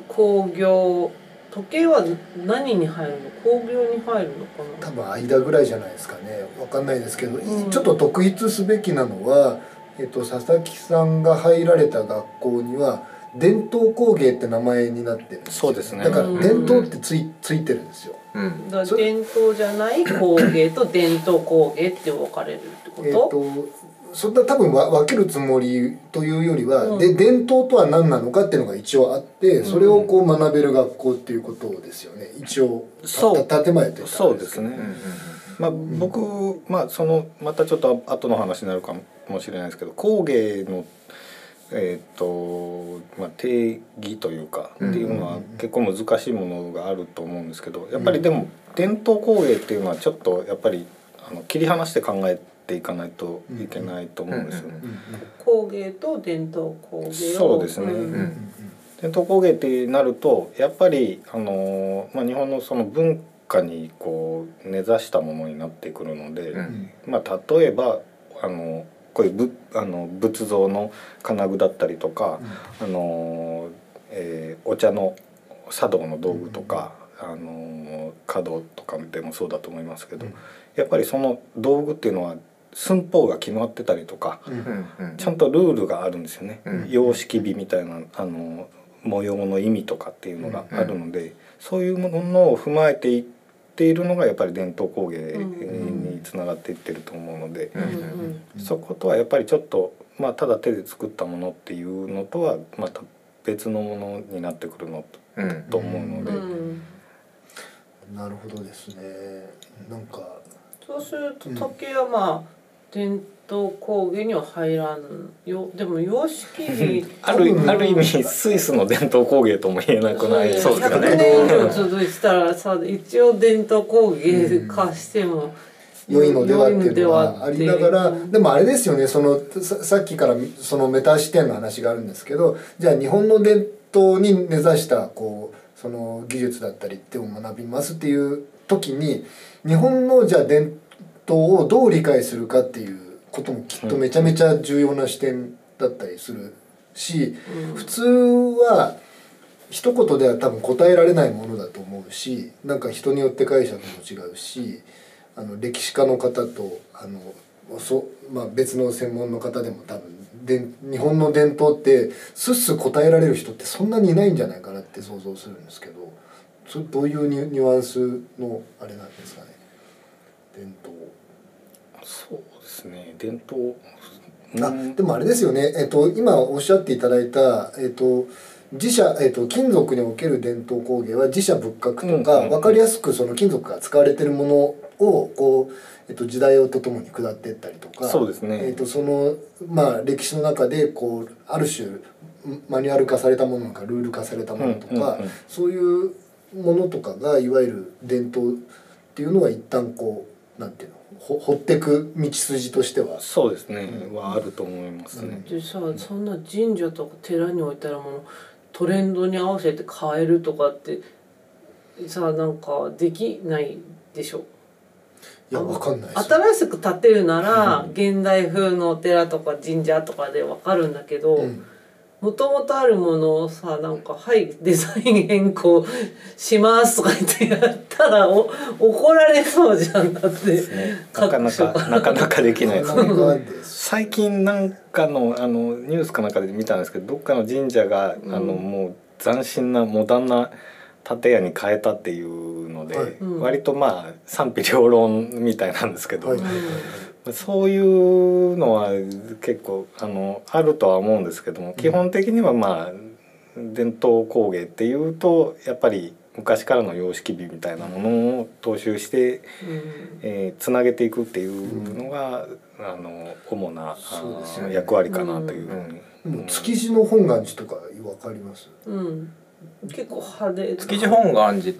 工業時計は何に入るの？工業に入るのかな？多分間ぐらいじゃないですかね。わかんないですけど、うん。ちょっと特筆すべきなのは、えっと、佐々木さんが入られた学校には伝統工芸って名前になってるんですよ。そうですね。だから伝統ってついついてるんですよ。うん。そだから伝統じゃない工芸と伝統工芸って分かれるってこと、えっとそんな多分わ分けるつもりというよりは、うん。で伝統とは何なのかっていうのが一応あってそれをこう学べる学校っていうことですよね。一応そう。た建前というか。そうですね、うんうんまあ、僕、まあそのまたちょっと後の話になるかもしれないですけど工芸の、えーとまあ、定義というかっていうのは結構難しいものがあると思うんですけどやっぱりでも伝統工芸っていうのはちょっとやっぱりあの切り離して考えていかないといけないと思うんですよね。工芸と伝統工芸を。そうですね。伝統工芸ってなるとやっぱりあの、まあ、日本のその文化にこう根ざしたものになってくるので、うん。まあ、例えばあのこういうぶあの仏像の金具だったりとか、あのえーお茶の茶道の道具とか、あの華道とかでもそうだと思いますけど、うん。やっぱりその道具っていうのは寸法が決まってたりとか、うん。うん。うん。ちゃんとルールがあるんですよね。うん。様式美みたいなあの模様の意味とかっていうのがあるので、そういうものを踏まえていっているのがやっぱり伝統工芸につながっていってると思うので、そことはやっぱりちょっと、まあ、ただ手で作ったものっていうのとはまた別のものになってくるのと,、うん。と思うので、うん。なるほどですね。なんかそうすると時計はまあ伝統工芸には入らんよ。でも様式 美あるうんある意味スイスの伝統工芸とも言えなくない。そうですよね。100年以上続いてたらさ一応伝統工芸化しても良いのではっていうのはありながらう。んでもあれですよね。そのささっきからそのメタ視点の話があるんですけどじゃあ日本の伝統に根ざしたこうその技術だったりっていうのを学びますっていう時に日本のじゃあ伝統をどう理解するかっていうこともきっとめちゃめちゃ重要な視点だったりするし普通は一言では多分答えられないものだと思うしなんか人によって解釈も違うしあの歴史家の方とあのそ、まあ、別の専門の方でも多分で日本の伝統ってすっす答えられる人ってそんなにいないんじゃないかなって想像するんですけどそれどういうニュニュアンスのあれなんですかね伝統。そうですね。伝統。あうんでもあれですよね、えっと、今おっしゃっていただいた、えっと、自社、えっと、金属における伝統工芸は自社仏閣とうんか、うん。分かりやすくその金属が使われてるものをこう、えっと、時代とともに下っていったりとかそうですね。えっと、その、まあ、歴史の中でこうある種マニュアル化されたものとかルール化されたものとか、そういうものとかがいわゆる伝統っていうのが一旦こうなんていうのほ掘ってく道筋としては。そうですね、はあると思いますね。でさそんな神社とか寺に置いたらもうトレンドに合わせて変えるとかってさなんかできないでしょ？いやわかんない新しく建てるなら現代風のお寺とか神社とかでわかるんだけどうんもともとあるものをさなんか「はいデザイン変更します」とか言ってやったらお怒られそうじゃんだって。なかなかなかなかできないですね。最近なんかのあのニュースかなんかで見たんですけどどっかの神社が、うん。あのもう斬新なモダンな建屋に変えたっていうので、はい。うん。割とまあ賛否両論みたいなんですけど、はいそういうのは結構あのあるとは思うんですけども基本的にはまあ伝統工芸っていうとやっぱり昔からの様式美みたいなものを踏襲して、うん。えーつなげていくっていうのが、あの主な、あそうですよね。役割かなという。ふうに、でも築地の本願寺とかわかります？うん、結構派手な。築地本願寺っ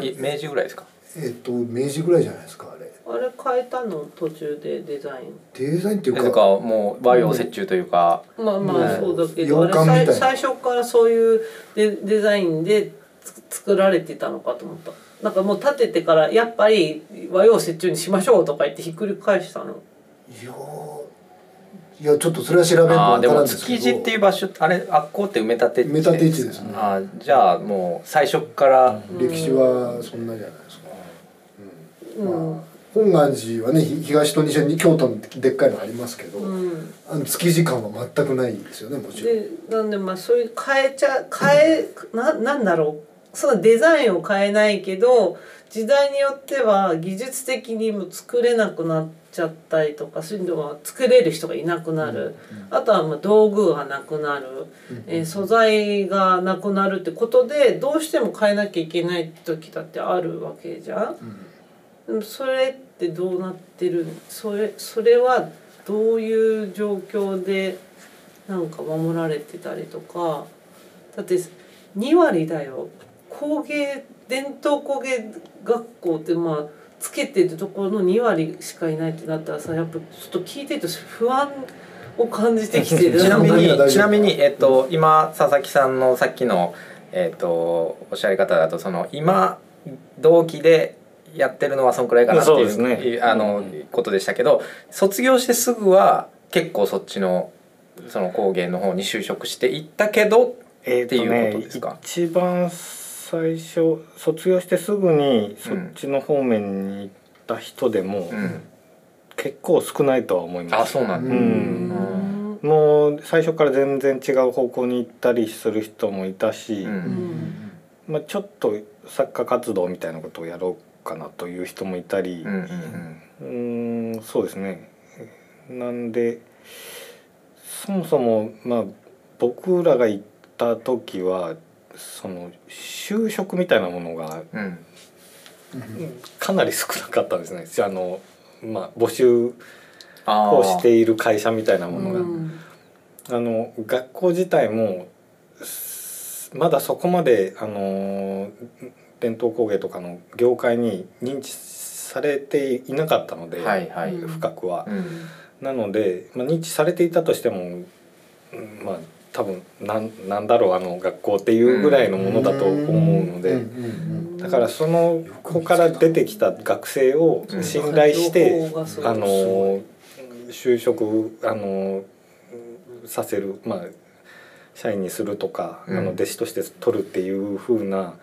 て明治ぐらいですか？えっ、と明治ぐらいじゃないですかあれ変えたの途中でデザイン。デザインっていうかもう和洋折衷というか、まあまあね。そうだけど、あれ最最初からそういうデデザインでつ作られてたのかと思った。なんかもう建ててからやっぱり和洋折衷にしましょうとか言ってひっくり返したの。いやーいやちょっとそれは調べるとあわかんですけど。築地っていう場所あれあっこって埋め立て地埋め立て地ですね。あーじゃあもう最初から、歴史はそんなじゃないですか、ううん。まあ本願寺はねひ東と西に京都のでっかいのありますけど、うん。あの築地感は全くないですよねもちろん。でなんでまあそういう変えちゃ変えななんだろう。そのデザインを変えないけど時代によっては技術的にも作れなくなっちゃったりとかそういうのは作れる人がいなくなる、あとはまあ道具がなくなる、えー素材がなくなるってことでどうしても変えなきゃいけない時だってあるわけじゃん。でもそれってどうなってるそれそれはどういう状況でなんか守られてたりとか。だって2割だよ。工芸伝統工芸学校ってまあつけてるところの2割しかいないってなったらさやっぱちょっと聞いてると不安を感じてきてる。ちなみに ちなみに、えっと、今佐々木さんのさっきの、えっと、おっしゃり方だとその今同期でやってるのはそんくらいかなっていうね。あの、ことでしたけど卒業してすぐは結構そっちのその工芸の方に就職していったけどえーっていうことですか？一番最初卒業してすぐにそっちの方面に行った人でも、うん、結構少ないとは思います。あそうなんだ、ううん。んもう最初から全然違う方向に行ったりする人もいたし、まあ、ちょっと作家活動みたいなことをやろうかなという人もいたりうんうん。うーんそうですね。なんでそもそもまあ僕らが行った時はその就職みたいなものがかなり少なかったんですね。あの、まあ、募集をしている会社みたいなものが。うん。あの学校自体もすまだそこまであの伝統工芸とかの業界に認知されていなかったので、はいはい、うん深くは。う。ん。なので、まあ、認知されていたとしても、うんまあ多分なんなんだろうあの学校っていうぐらいのものだと思うので。だからその子から出てきた学生を信頼して、情報がすごいあの就職あのさせるまあ社員にするとか、うん。あの弟子として取るっていう風な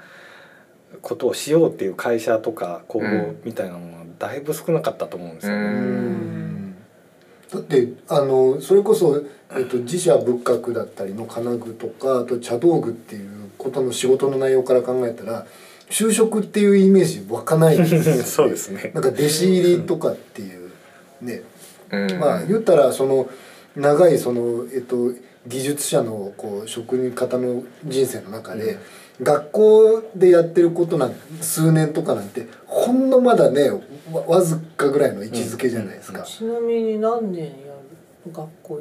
ことをしようっていう会社とか工房みたいなものはだいぶ少なかったと思うんですようね。ん。だってあのそれこそ、えっと、自社仏閣だったりの金具とかあと茶道具っていうことの仕事の内容から考えたら就職っていうイメージ湧かないですよね。そうですね。なんか弟子入りとかっていうね、うん。まあ言ったらその長いその、えっと、技術者のこう職人方の人生の中で、学校でやってることなん数年とかなんてほんのまだねわわずかぐらいの位置づけじゃないですか。ちなみに何年やる学校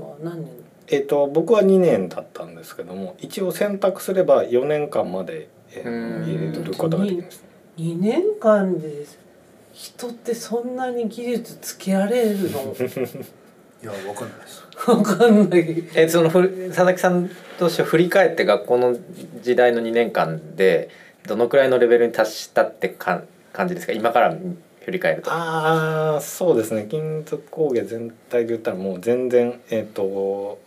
は何年？えっと僕は2年だったんですけども一応選択すれば4年間まで、えーうん入れることができます。2年間で人ってそんなに技術つけられるの？いやわかんないです。わかんない。えそのふ佐々木さんとして振り返って学校の時代の2年間でどのくらいのレベルに達したってか感じですか？今から振り返ると。ああそうですね。金属工芸全体で言ったらもう全然えっ、と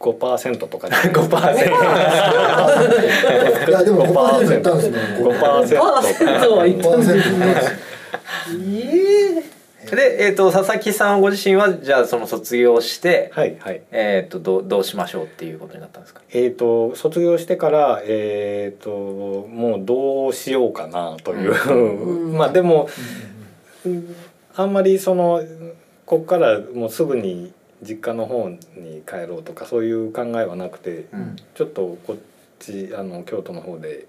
5%とかで5% いやでも5%いったんですね。5%パーセント。は言ったん5%ですいったんですよ。ええで、えー、と佐々木さんご自身はじゃあその卒業して、はいはい。えー、とどうどうしましょうっていうことになったんですか？えー、と卒業してから、えー、ともうどうしようかなという、うん。まあでも、うんあんまりそのここからもうすぐに実家の方に帰ろうとかそういう考えはなくて、うん。ちょっとこっちあの京都の方で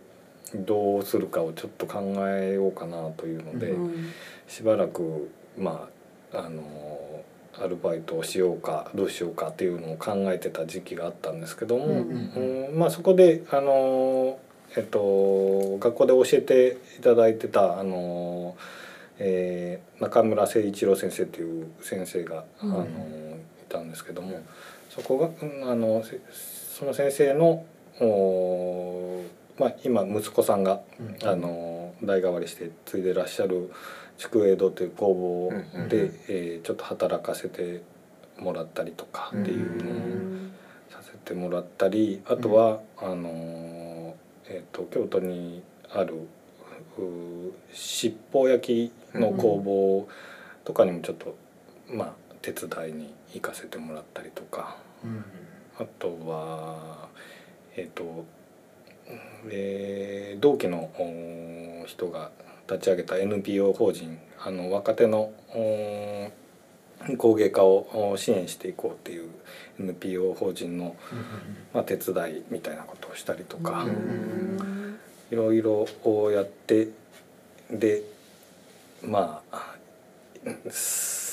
どうするかをちょっと考えようかなというので、うん。しばらくまああのアルバイトをしようかどうしようかっていうのを考えてた時期があったんですけども、うんうんまあそこであのえっと学校で教えていただいてたあの、えー中村誠一郎先生っていう先生が、うん。あのいたんですけどもそこがうんあのせその先生のおまあ今息子さんがうん。あの代替わりして継いでらっしゃる筑英堂という工房で、えーちょっと働かせてもらったりとかっていうのをさせてもらったりあとは、あのーえー、と京都にあるう七宝焼きの工房とかにもちょっと、まあ手伝いに行かせてもらったりとか。うんあとはえっ、と、えー同期のお人が立ち上げた NPO 法人あの若手のうん工芸家をお支援していこうっていう NPO 法人の、まあ、手伝いみたいなことをしたりとか、いろいろをやってでまあす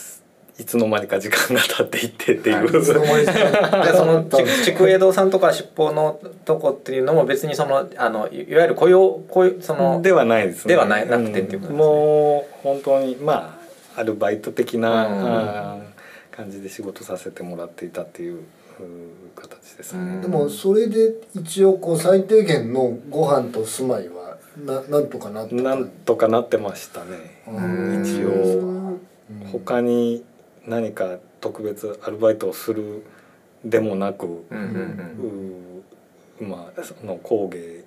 いつの間にか時間が経っていってっていう。いつの間にか。でそのち筑栄堂さんとか出版のとこっていうのも別にそのあのいいわゆる雇用雇用そのではないですね。ではないなくてっていうことですね。ん。もう本当にまあアルバイト的な、うん。感じで仕事させてもらっていたっていう形ですね。うん。でもそれで一応こう最低限のご飯と住まいはななんとかなったなんとかなってましたね。うん。一応。他に何か特別アルバイトをするでもなく、うんうんうーまあその工芸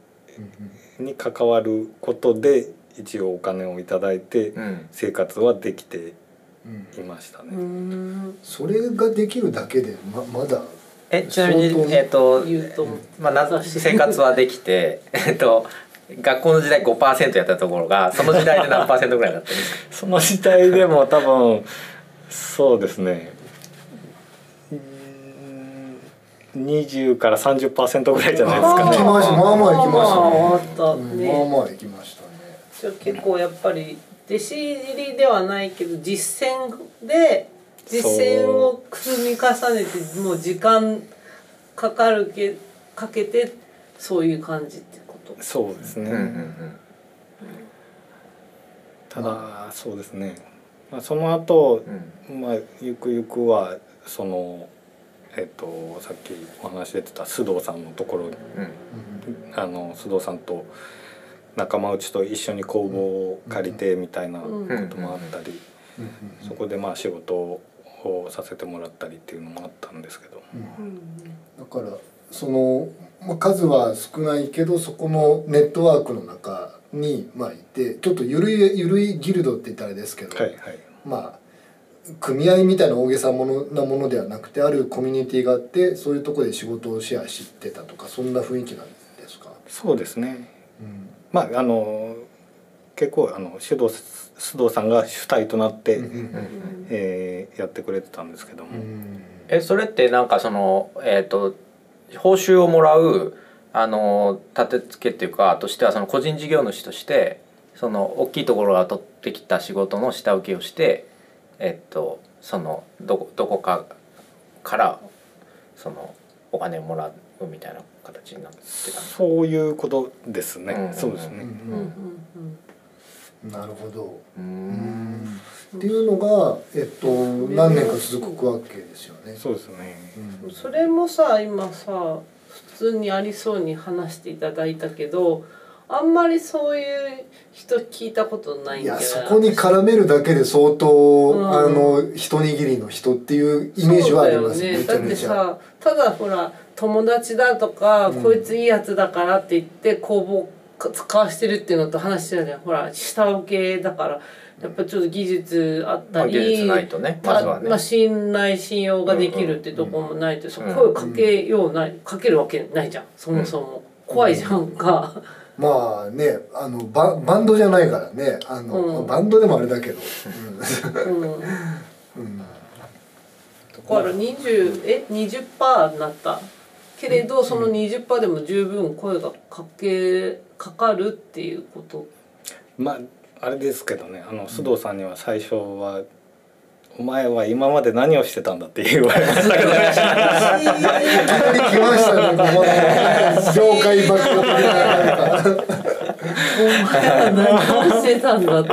に関わることで一応お金をいただいて生活はできてうん。いましたね。うん。それができるだけでままだえちなみに相当えっ、とと。まあな生活はできて えっと学校の時代5%やったところがその時代で何パーセントぐらいだったんですか？その時代でも多分そうですねうーん20から30%ぐらいじゃないですかね。まあまあ行きましたねまあまあ行きましたねじゃあ結構やっぱり弟子入りではないけど実践で実践を積み重ねてもう時間かかるけかけてそういう感じってこと？そうですね。うんうんただそうですね。まあその後うん。まあゆくゆくはそのえっとさっきお話出てた須藤さんのところにうん。あの須藤さんと仲間内と一緒に工房を借りてみたいなこともあったり、そこでまあ仕事をさせてもらったりっていうのもあったんですけど、だからその、まあ、数は少ないけどそこのネットワークの中にまあいてちょっとゆるいゆるいギルドって言ったらあれですけど、はいはい。まあ組合みたいな大げさものなものではなくてあるコミュニティがあってそういうところで仕事をシェアしてたとかそんな雰囲気なんですか、そうですね。うん。まああの結構あの須藤須藤さんが主体となって、うんえーやってくれてたんですけども、うん。えそれってなんかそのえっ、と報酬をもらうあの立て付けっていうかとしてはその個人事業主としてその大きいところが取ってきた仕事の下請けをしてえっ、とそのどこどこかからそのお金をもらうみたいな形になってたんです。かそういうことですね、うん。そうですね、うんうんうんなるほど、ううん。んっていうのが、えっと、何年か続くわけですよね。そうですね。うん。それもさ今さ普通にありそうに話していただいたけどあんまりそういう人聞いたことないんいやそこに絡めるだけで相当、うん。あの一握りの人っていうイメージはありますね。だってさただほら友達だとか、うん。こいついいやつだからって言って工房使わしてるっていうのと話してたじゃん。ほら下請けだからやっぱちょっと技術あっまあたり、技術ないとねまずはね。まあ、信頼信用ができるってとこもないと、そうん。声かけようないかけるわけないじゃんそもそも、怖いじゃんか、まあねあのババンドじゃないからね。あの、うん。まあバンドでもあれだけど、うん、うん。うん、だから20え？20%になった。けれどその20%でも十分声がかけかかるっていうこと。まああれですけどねあの須藤さんには最初は「お前は今まで何をしてたんだ」って言われましたけどね。いきなり来ましたねこの業界爆お前は何をしてたんだって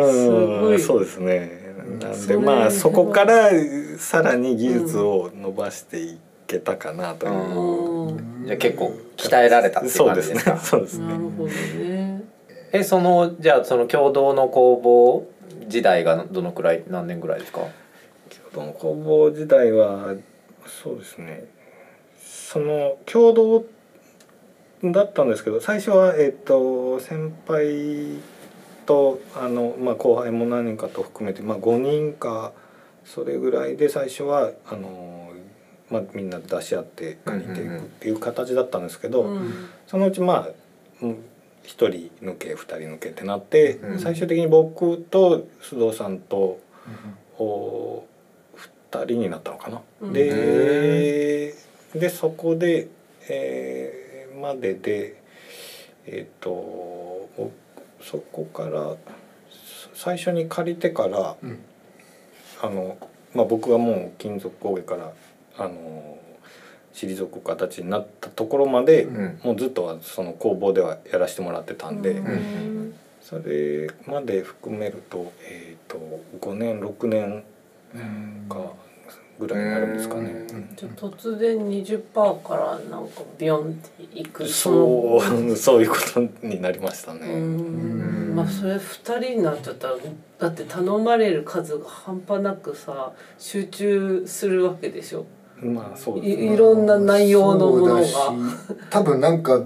うすごいんそうですね。なんでまあそこからさらに技術を伸ばしていけたかなという、うん。じゃあ結構鍛えられたっていうそうですね感じですかそうですね。なるほどねえそのじゃあその共同の工房時代がどのくらい何年ぐらいですか？共同工房時代はそうですね。その共同だったんですけど最初はえっ、と先輩とあの、まあ、後輩も何人かと含めて、まあ、5人かそれぐらいで最初はあの、まあ、みんなで出し合って借りていくっていう形だったんですけど、うん。そのうちまあうん一人抜け二人抜けってなって、うん。最終的に僕と須藤さんとお二人になったのかな。うん。ででそこで、えーまででえっ、とおそこから最初に借りてからうん。あの、まあ、僕がもう金属工芸からあの退く形になったところまで、うん。もうずっとはその工房ではやらせてもらってたんで、うん。それまで含めると,、えー、と5年6年かぐらいになるんですかね。うん。じゃあ突然20%からなんかビヨンっていくそう そういうことになりましたうね。ん。まあそれ2人になっちゃったらだって頼まれる数が半端なくさ集中するわけでしょまあそうですいね。いろんな内容のものが。多分なんか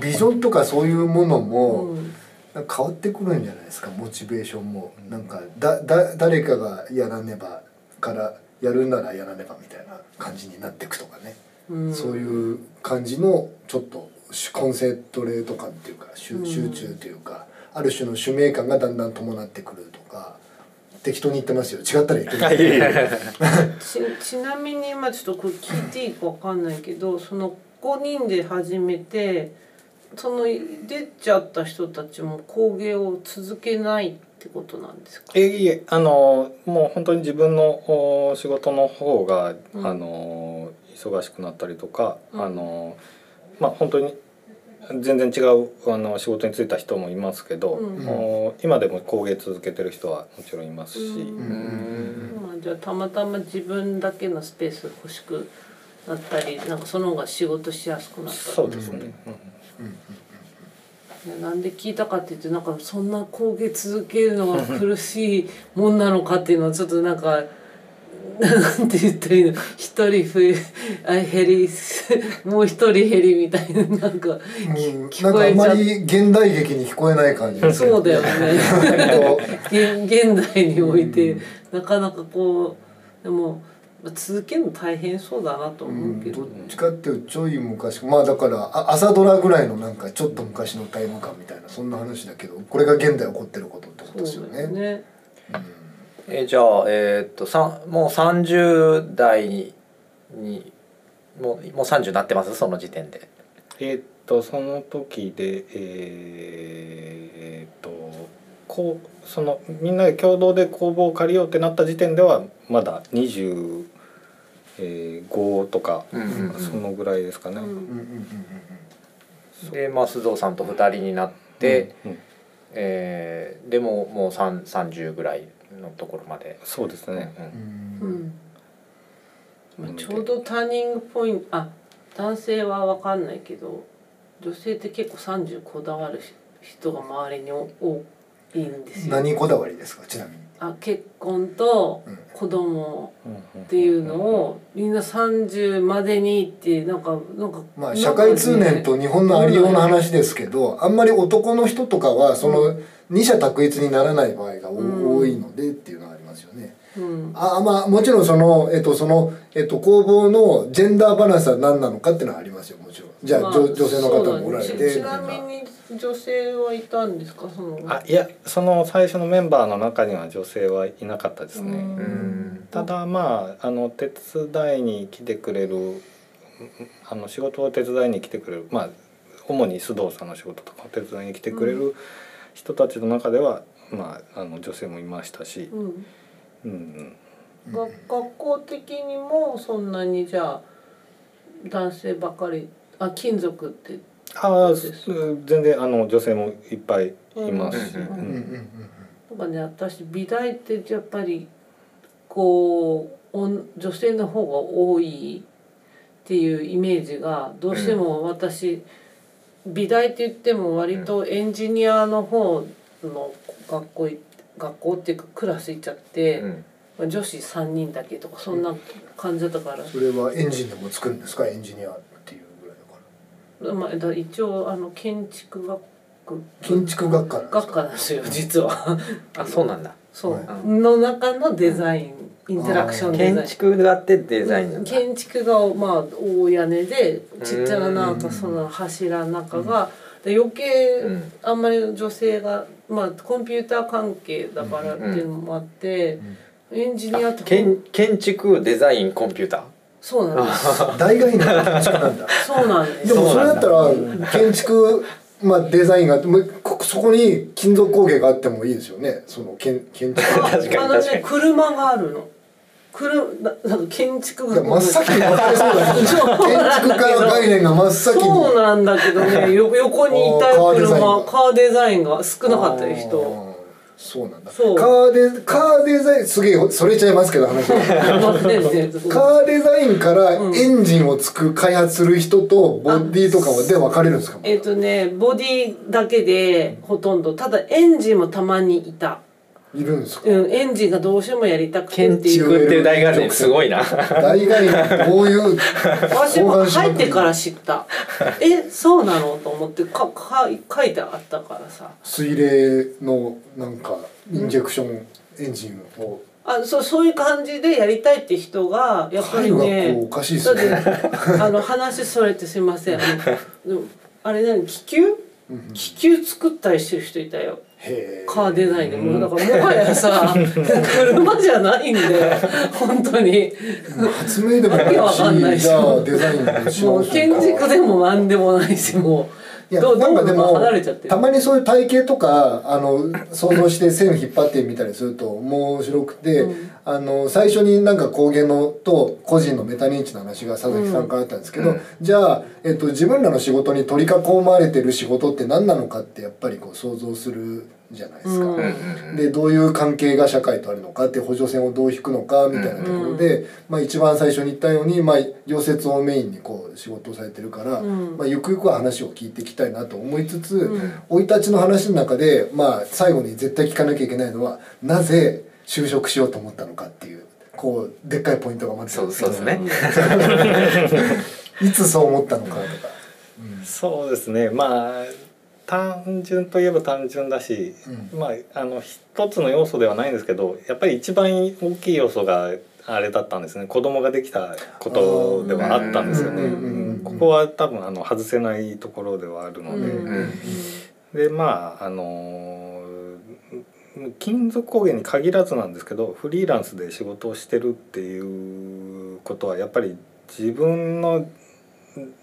ビジョンとかそういうものも、うん。変わってくるんじゃないですかモチベーションも。なんかだだ誰かがやらねばからやるならやらねばみたいな感じになっていくとかね、うん。そういう感じのちょっとコンセントレート感っていうか集中というか、ある種の使命感がだんだん伴ってくるとか適当に言ってますよ。違ったら言ってないい。やいやいやちちなみに今ちょっとこれ聞いていいかわかんないけどその5人で始めてその出ちゃった人たちも工芸を続けないってことなんですか？えいえあのもう本当に自分のお仕事の方が、うん。あの忙しくなったりとか、うん。あのまあ本当に全然違うあの仕事に就いた人もいますけど、うん。お今でも工芸続けてる人はもちろんいますし、うん。まあ、じゃあたまたま自分だけのスペース欲しくなったりなんかその方が仕事しやすくなったり。そうですね。ねなんで聞いたかって言ってなんかそんな工芸続けるのが苦しいもんなのかっていうのはちょっとなんかなんて言ったらいいの？一人増えあ減りもう一人減りみたいななんかうん聞なんかあんまこえちゃうり現代劇に聞こえない感じですそうだよね。現現代においてなかなかこうでもまあ続けるの大変そうだなと思うけど、どっちかっていうとちょい昔まあだからあ朝ドラぐらいのなんかちょっと昔のタイム感みたいなそんな話だけどこれが現代起こってることってことですよね。ねえーじゃあえーっとさんもう30代ににもうもう30になってます？その時点で。えーっとその時でえーっとこうそのみんなで共同で工房を借りようってなった時点ではまだ25とか、うんうんうん。そのぐらいですかね。うん。うんうんうんでまあ須藤さんと2人になって、うんえーでももう3 30ぐらいのところまで。そうですね。うんまあ、ちょうどターニングポイントあ男性は分かんないけど女性って結構30こだわる人が周りにお多いんですよ。何こだわりですか？ちなみに。あ結婚とうん子供っっていうのをみんな30までにってなんかなんかまあ社会通念と日本のありようの話ですけどあんまり男の人とかはその二者択一にならない場合が多いのでっていうのがありますよね。うんあまあもちろんそのえっとそのえっと工房のジェンダーバランスは何なのかっていうのはありますよ。じゃあ、ま女女性の方もおられて。ちちなみに女性はいたんですか？その。あいやその最初のメンバーの中には女性はいなかったですね。うん。うんただまああの手伝いに来てくれるあの仕事を手伝いに来てくれるまあ主に須藤さんの仕事とかを手伝いに来てくれる人たちの中では、まああの女性もいましたし、うん。うん。学校的にもそんなにじゃあ男性ばかりあ金属って。ああそうです全然あの女性もいっぱいいます。し、うんうんうんうん。なんかね私美大ってやっぱりこう女性の方が多いっていうイメージがどうしても私、美大って言っても割とエンジニアの方の学校い学校っていうかクラス行っちゃって、女子3人だけとかそんな感じだったから、それはエンジンでも作るんですかエンジニアっていうぐらいだから。まあ、一応あの建築学建築学科学か？科なんですよ実は。あそうなんだ。そう、はい。の中のデザインインタラクションデザイン。建築があってデザイン。建築がまあ大屋根でちっちゃななんかうんその柱の中がで余計うん。あんまり女性がまあコンピューター関係だからっていうのもあって、エンジニアとか建建築デザインコンピューター？そうなんです。大概の建築なんだ。そうなんです。でもそれだったら建築まあデザインがあってもうこそこに金属工芸があってもいいですよね。その建建築。確かにあのね確かに。車があるの。車ななんか建築いや真っ先に分かりそうだね建築家の概念が真っ先に。そうなんだけどね。よ横にいたあーカーデザイン車がカーデザインが少なかったよ人そうなんだ。そう。カーデカーデザインすげえそれちゃいますけど話カーデザインからうん。エンジンをつく開発する人とボディとかはで分かれるんですか？えっ、とねボディだけでほとんど。ただエンジンもたまにいた、いるんですか？うん、エンジンがどうしてもやりたくて建っていう築っていう大概念すごいな。大概念どういう私も入ってから知った。えそうなの？と思ってかか書いてあったからさ。水冷のなんかインジェクションエンジンを。あそうそういう感じでやりたいって人がやっぱりねおかしいですね。あの話それてすいません。あのでもあれ何？気球？うん。気球作ったりしてる人いたよカーデザインでもうだからもはやさ 車じゃないんで本当に。発明でもわけわかんないしもう建築でも何でもないしもいうやどうなんかでもどう離れちゃって。るたまにそういう体型とかあの想像して線引っ張ってみたりすると面白くて、うん。あの最初になんか工芸のと個人のメタ認知の話が佐々木さんからあったんですけど、うん。じゃあ、えっと、自分らの仕事に取り囲まれてる仕事って何なのかってやっぱりこう想像するじゃないですか。うん。うんうんでどういう関係が社会とあるのかって補助線をどう引くのかみたいなところで、まあ、一番最初に言ったように、まあ、溶接をメインにこう仕事をされてるから、うん。まあ、ゆくゆくは話を聞いていきたいなと思いつつうん。生、い立ちの話の中で、まあ、最後に絶対聞かなきゃいけないのはなぜ就職しようと思ったのかっていうこうでっかいポイントがまずそうそうですね。いつそう思ったのかとか。そうですね。まあ単純といえば単純だし、うん。まああの一つの要素ではないんですけどやっぱり一番大きい要素があれだったんですね。子供ができたことではあったんですよね。ここは多分あの外せないところではあるので、うんうん。でまああの金属工芸に限らずなんですけどフリーランスで仕事をしてるっていうことはやっぱり自分の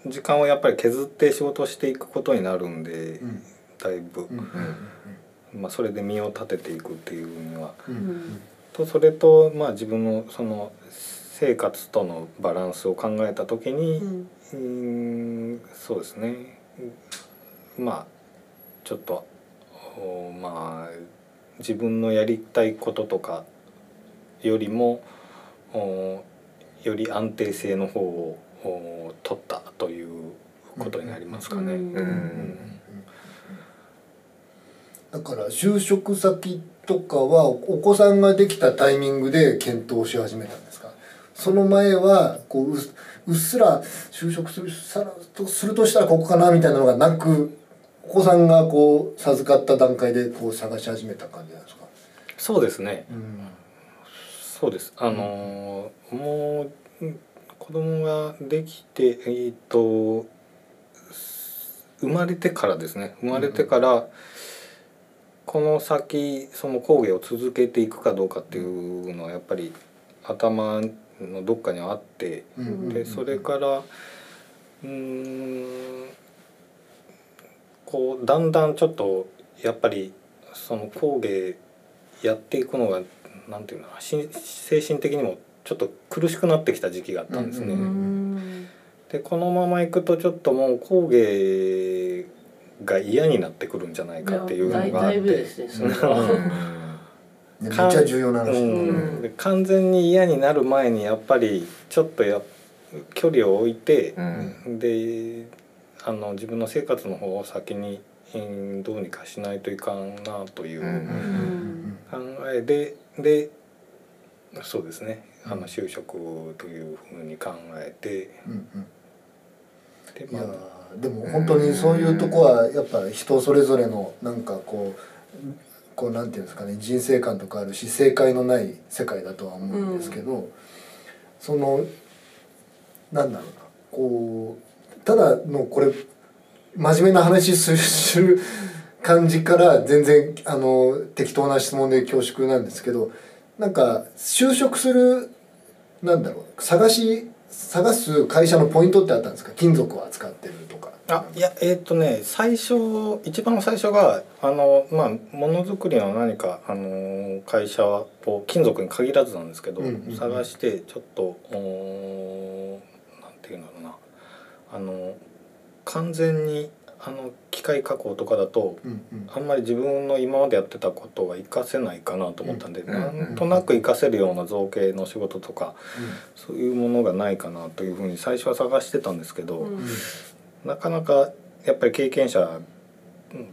時間をやっぱり削って仕事をしていくことになるんで、うん。だいぶ、うん。まあ、それで身を立てていくっていうには。とそれと、まあ、自分のその生活とのバランスを考えた時に、うん。んそうですね。まあちょっとおまあ自分のやりたいこととかよりもおより安定性の方をお取ったということになりますかね。だから就職先とかはお子さんができたタイミングで検討し始めたんですか？その前はこううっうっすら就職するさらとするとしたらここかなみたいなのがなくお子さんがこう授かった段階でこう探し始めた感じなんですか、そうですね。うん。そうです。あのーもううん子供ができてえっ、と生まれてからですね。生まれてから、この先その工芸を続けていくかどうかっていうのはやっぱり頭のどっかにあって、うんでそれからうーんこうだんだんちょっとやっぱりその工芸やっていくのがなんていうのかなし精神的にもちょっと苦しくなってきた時期があったんですね。うんうんでこのままいくとちょっともう工芸が嫌になってくるんじゃないかっていうのがあって。めっちゃ重要な話、うん。で完全に嫌になる前にやっぱりちょっとや距離を置いて、うん。であの自分の生活の方を先に、うんどうにかしないといかんなという考えででそうですねあの就職というふうに考えてうんうん。でまあーでも本当にそういうとこはやっぱ人それぞれのなんかこうこうなんていうんですかね人生観とかあるし正解のない世界だとは思うんですけど、そのなんだろうなこうただのこれ真面目な話するする感じから全然あの適当な質問で恐縮なんですけどなんか就職するなんだろう探し探す会社のポイントってあったんですか？金属を扱ってるとか。あいやえっ、とね最初一番最初があのまあものづくりの何かあの会社を金属に限らずなんですけど、うんうんうん。探してちょっとおーなんていうんだろうな。あの完全にあの機械加工とかだとうんうん。あんまり自分の今までやってたことが活かせないかなと思ったんで、うん。うんなんとなく活かせるような造形の仕事とかそういうものがないかなというふうに最初は探してたんですけど、うん。うんなかなかやっぱり経験者うん。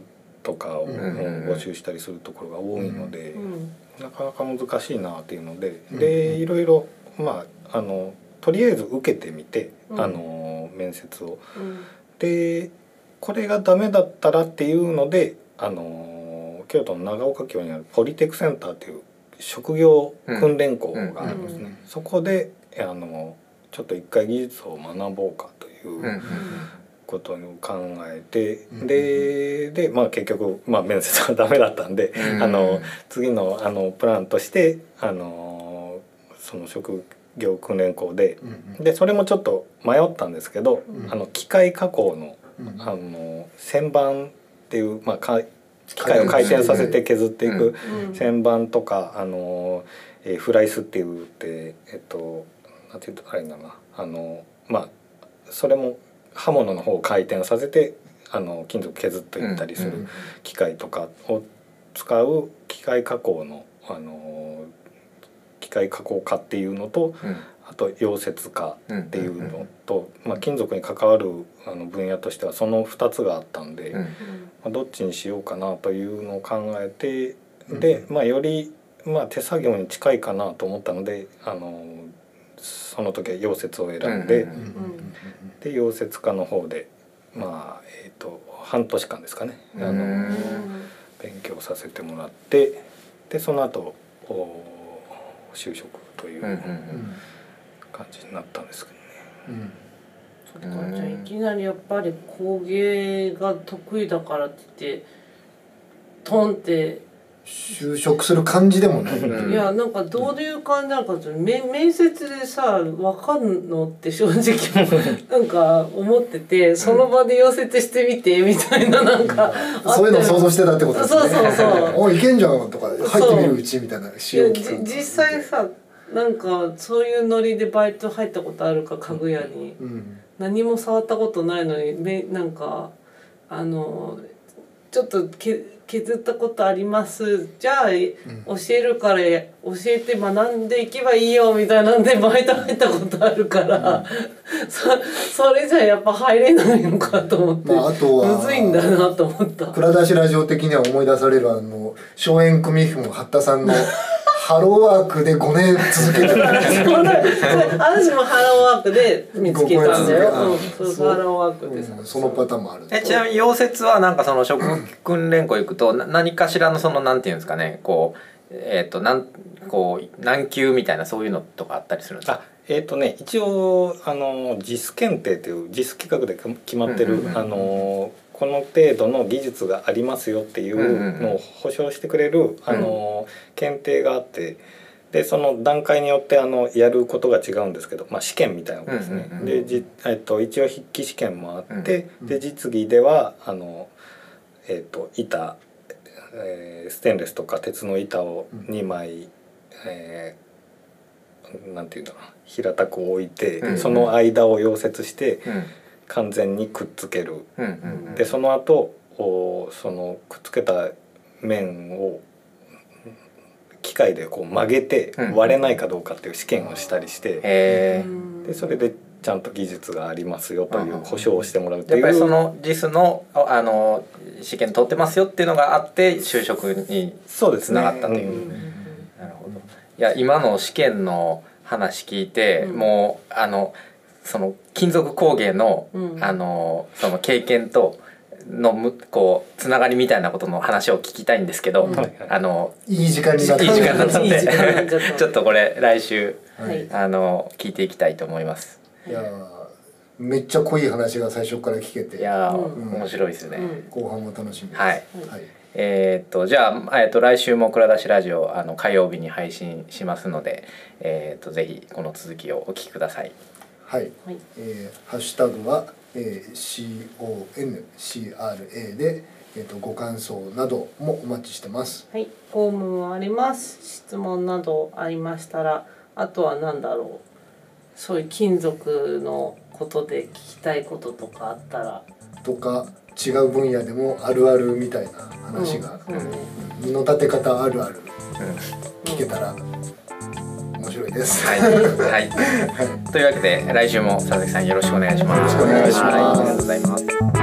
とかをうん。募集したりするところが多いので、うん。なかなか難しいなっていうので、うん。でいろいろまああのとりあえず受けてみて、うん。あの面接を。うん。でこれがダメだったらっていうのであの京都の長岡京にあるポリテクセンターっていう職業訓練校があるんですね、うんそこであのちょっと一回技術を学ぼうかといううんうんことを考えて、うんでで、まあ、結局、まあ、面接はダメだったんで、うんあの次のあのプランとしてあのその職業訓練校でうんでそれもちょっと迷ったんですけど、うん。あの機械加工のうんあの旋盤っていう、まあ、か機械を回転させて削っていくうん。旋盤とか、あのえーフライスっていうってえっとなんて言うとあれだな。あのまあそれも刃物の方を回転させてあの金属削っていったりするうん機械とかを使う機械加工のあの機械加工科っていうのとうんあと溶接科うんっていうのと、まあ、金属に関わるあの分野としてはその2つがあったんで、うん。まあ、どっちにしようかなというのを考えてで、まあ、より、まあ、手作業に近いかなと思ったのであのその時は溶接を選んで、で溶接科の方でまあえっ、と半年間ですかね。あのうん。勉強させてもらってでその後お就職という感じになったんですけどね。うん。そっかじゃあいきなりやっぱり工芸が得意だからって言ってトンって、就職する感じでもない。うん。いやなんかどういう感じなのかって面面接でさわかんのって正直なんか思っててその場で溶接してみてみたいななんかあそういうの想像してたってことですね。そうそうそう おいいけんじゃんとか入ってみるうちみたいな実際さなんかそういうノリでバイト入ったことあるか家具屋に。うん。何も触ったことないのにめなんかあのちょっとけ削ったことあります。じゃあ教えるから教えて学んでいけばいいよみたいなんでバイト入ったことあるから、そそれじゃやっぱ入れないのかと思って、まああとはむずいんだなと思った。蔵出しラジオ的には思い出されるあの松園組譜の八田さんのハローワークで5年続けて 私もハローワークで見つけたんだよ。うん、ハローワークでさ。うんそのパターンもあるえちなみに溶接はなんかその職訓練校行くとな何かしらのそのなんていうんですかねこうえっ、となんこう難級みたいなそういうのとかあったりするんですか？あえーとね、一応あの JIS 検定という JIS 企画で決まってる、うんうんうんあのこの程度の技術がありますよっていうのを保証してくれる、あの検定があってでその段階によってあのやることが違うんですけど、まあ、試験みたいなことですね。でじ、えっと一応筆記試験もあって、うんで実技ではあの、えっと板、えーステンレスとか鉄の板を2枚、えーなんていうんだろうな平たく置いて、うん。その間を溶接してうん完全にくっつける。うんうんでその後おそのくっつけた面を機械でこう曲げてうん。割れないかどうかっていう試験をしたりして、へえでそれでちゃんと技術がありますよという保証をしてもらうっていう。やっぱりその JIS のああの試験取ってますよっていうのがあって就職にそうですね。つながったという。うん。なるほど。いや今の試験の話聞いて、うん。もうあのその金属工芸の、うん。あのその経験とのむこうつながりみたいなことの話を聞きたいんですけど、うん。あのいい。時間いい時になって間だったんいい時間になっちゃった。で ちょっとこれ来週はい。あの聞いていきたいと思います。いやーめっちゃ濃い話が最初から聞けて。いやー、うん。面白いですね、うん。後半も楽しみです。はい。はい。えーっとじゃあ、えーっと来週も「蔵出しラジオ」あの火曜日に配信しますので、えーっとぜひこの続きをお聞きください。はい、はいえーハッシュタグは、えー、CONCRA で、えー、とご感想などもお待ちしてます。はい、フォームもあります。質問などありましたら、あとは何だろう。そういう金属のことで聞きたいこととかあったら。とか違う分野でもあるあるみたいな話が、うんうんうん布立て方あるあるうん聞けたら面白いです。はい、はい、というわけで来週も佐々木さんよろしくお願いします。よろしくお願いしますはありがとうございます。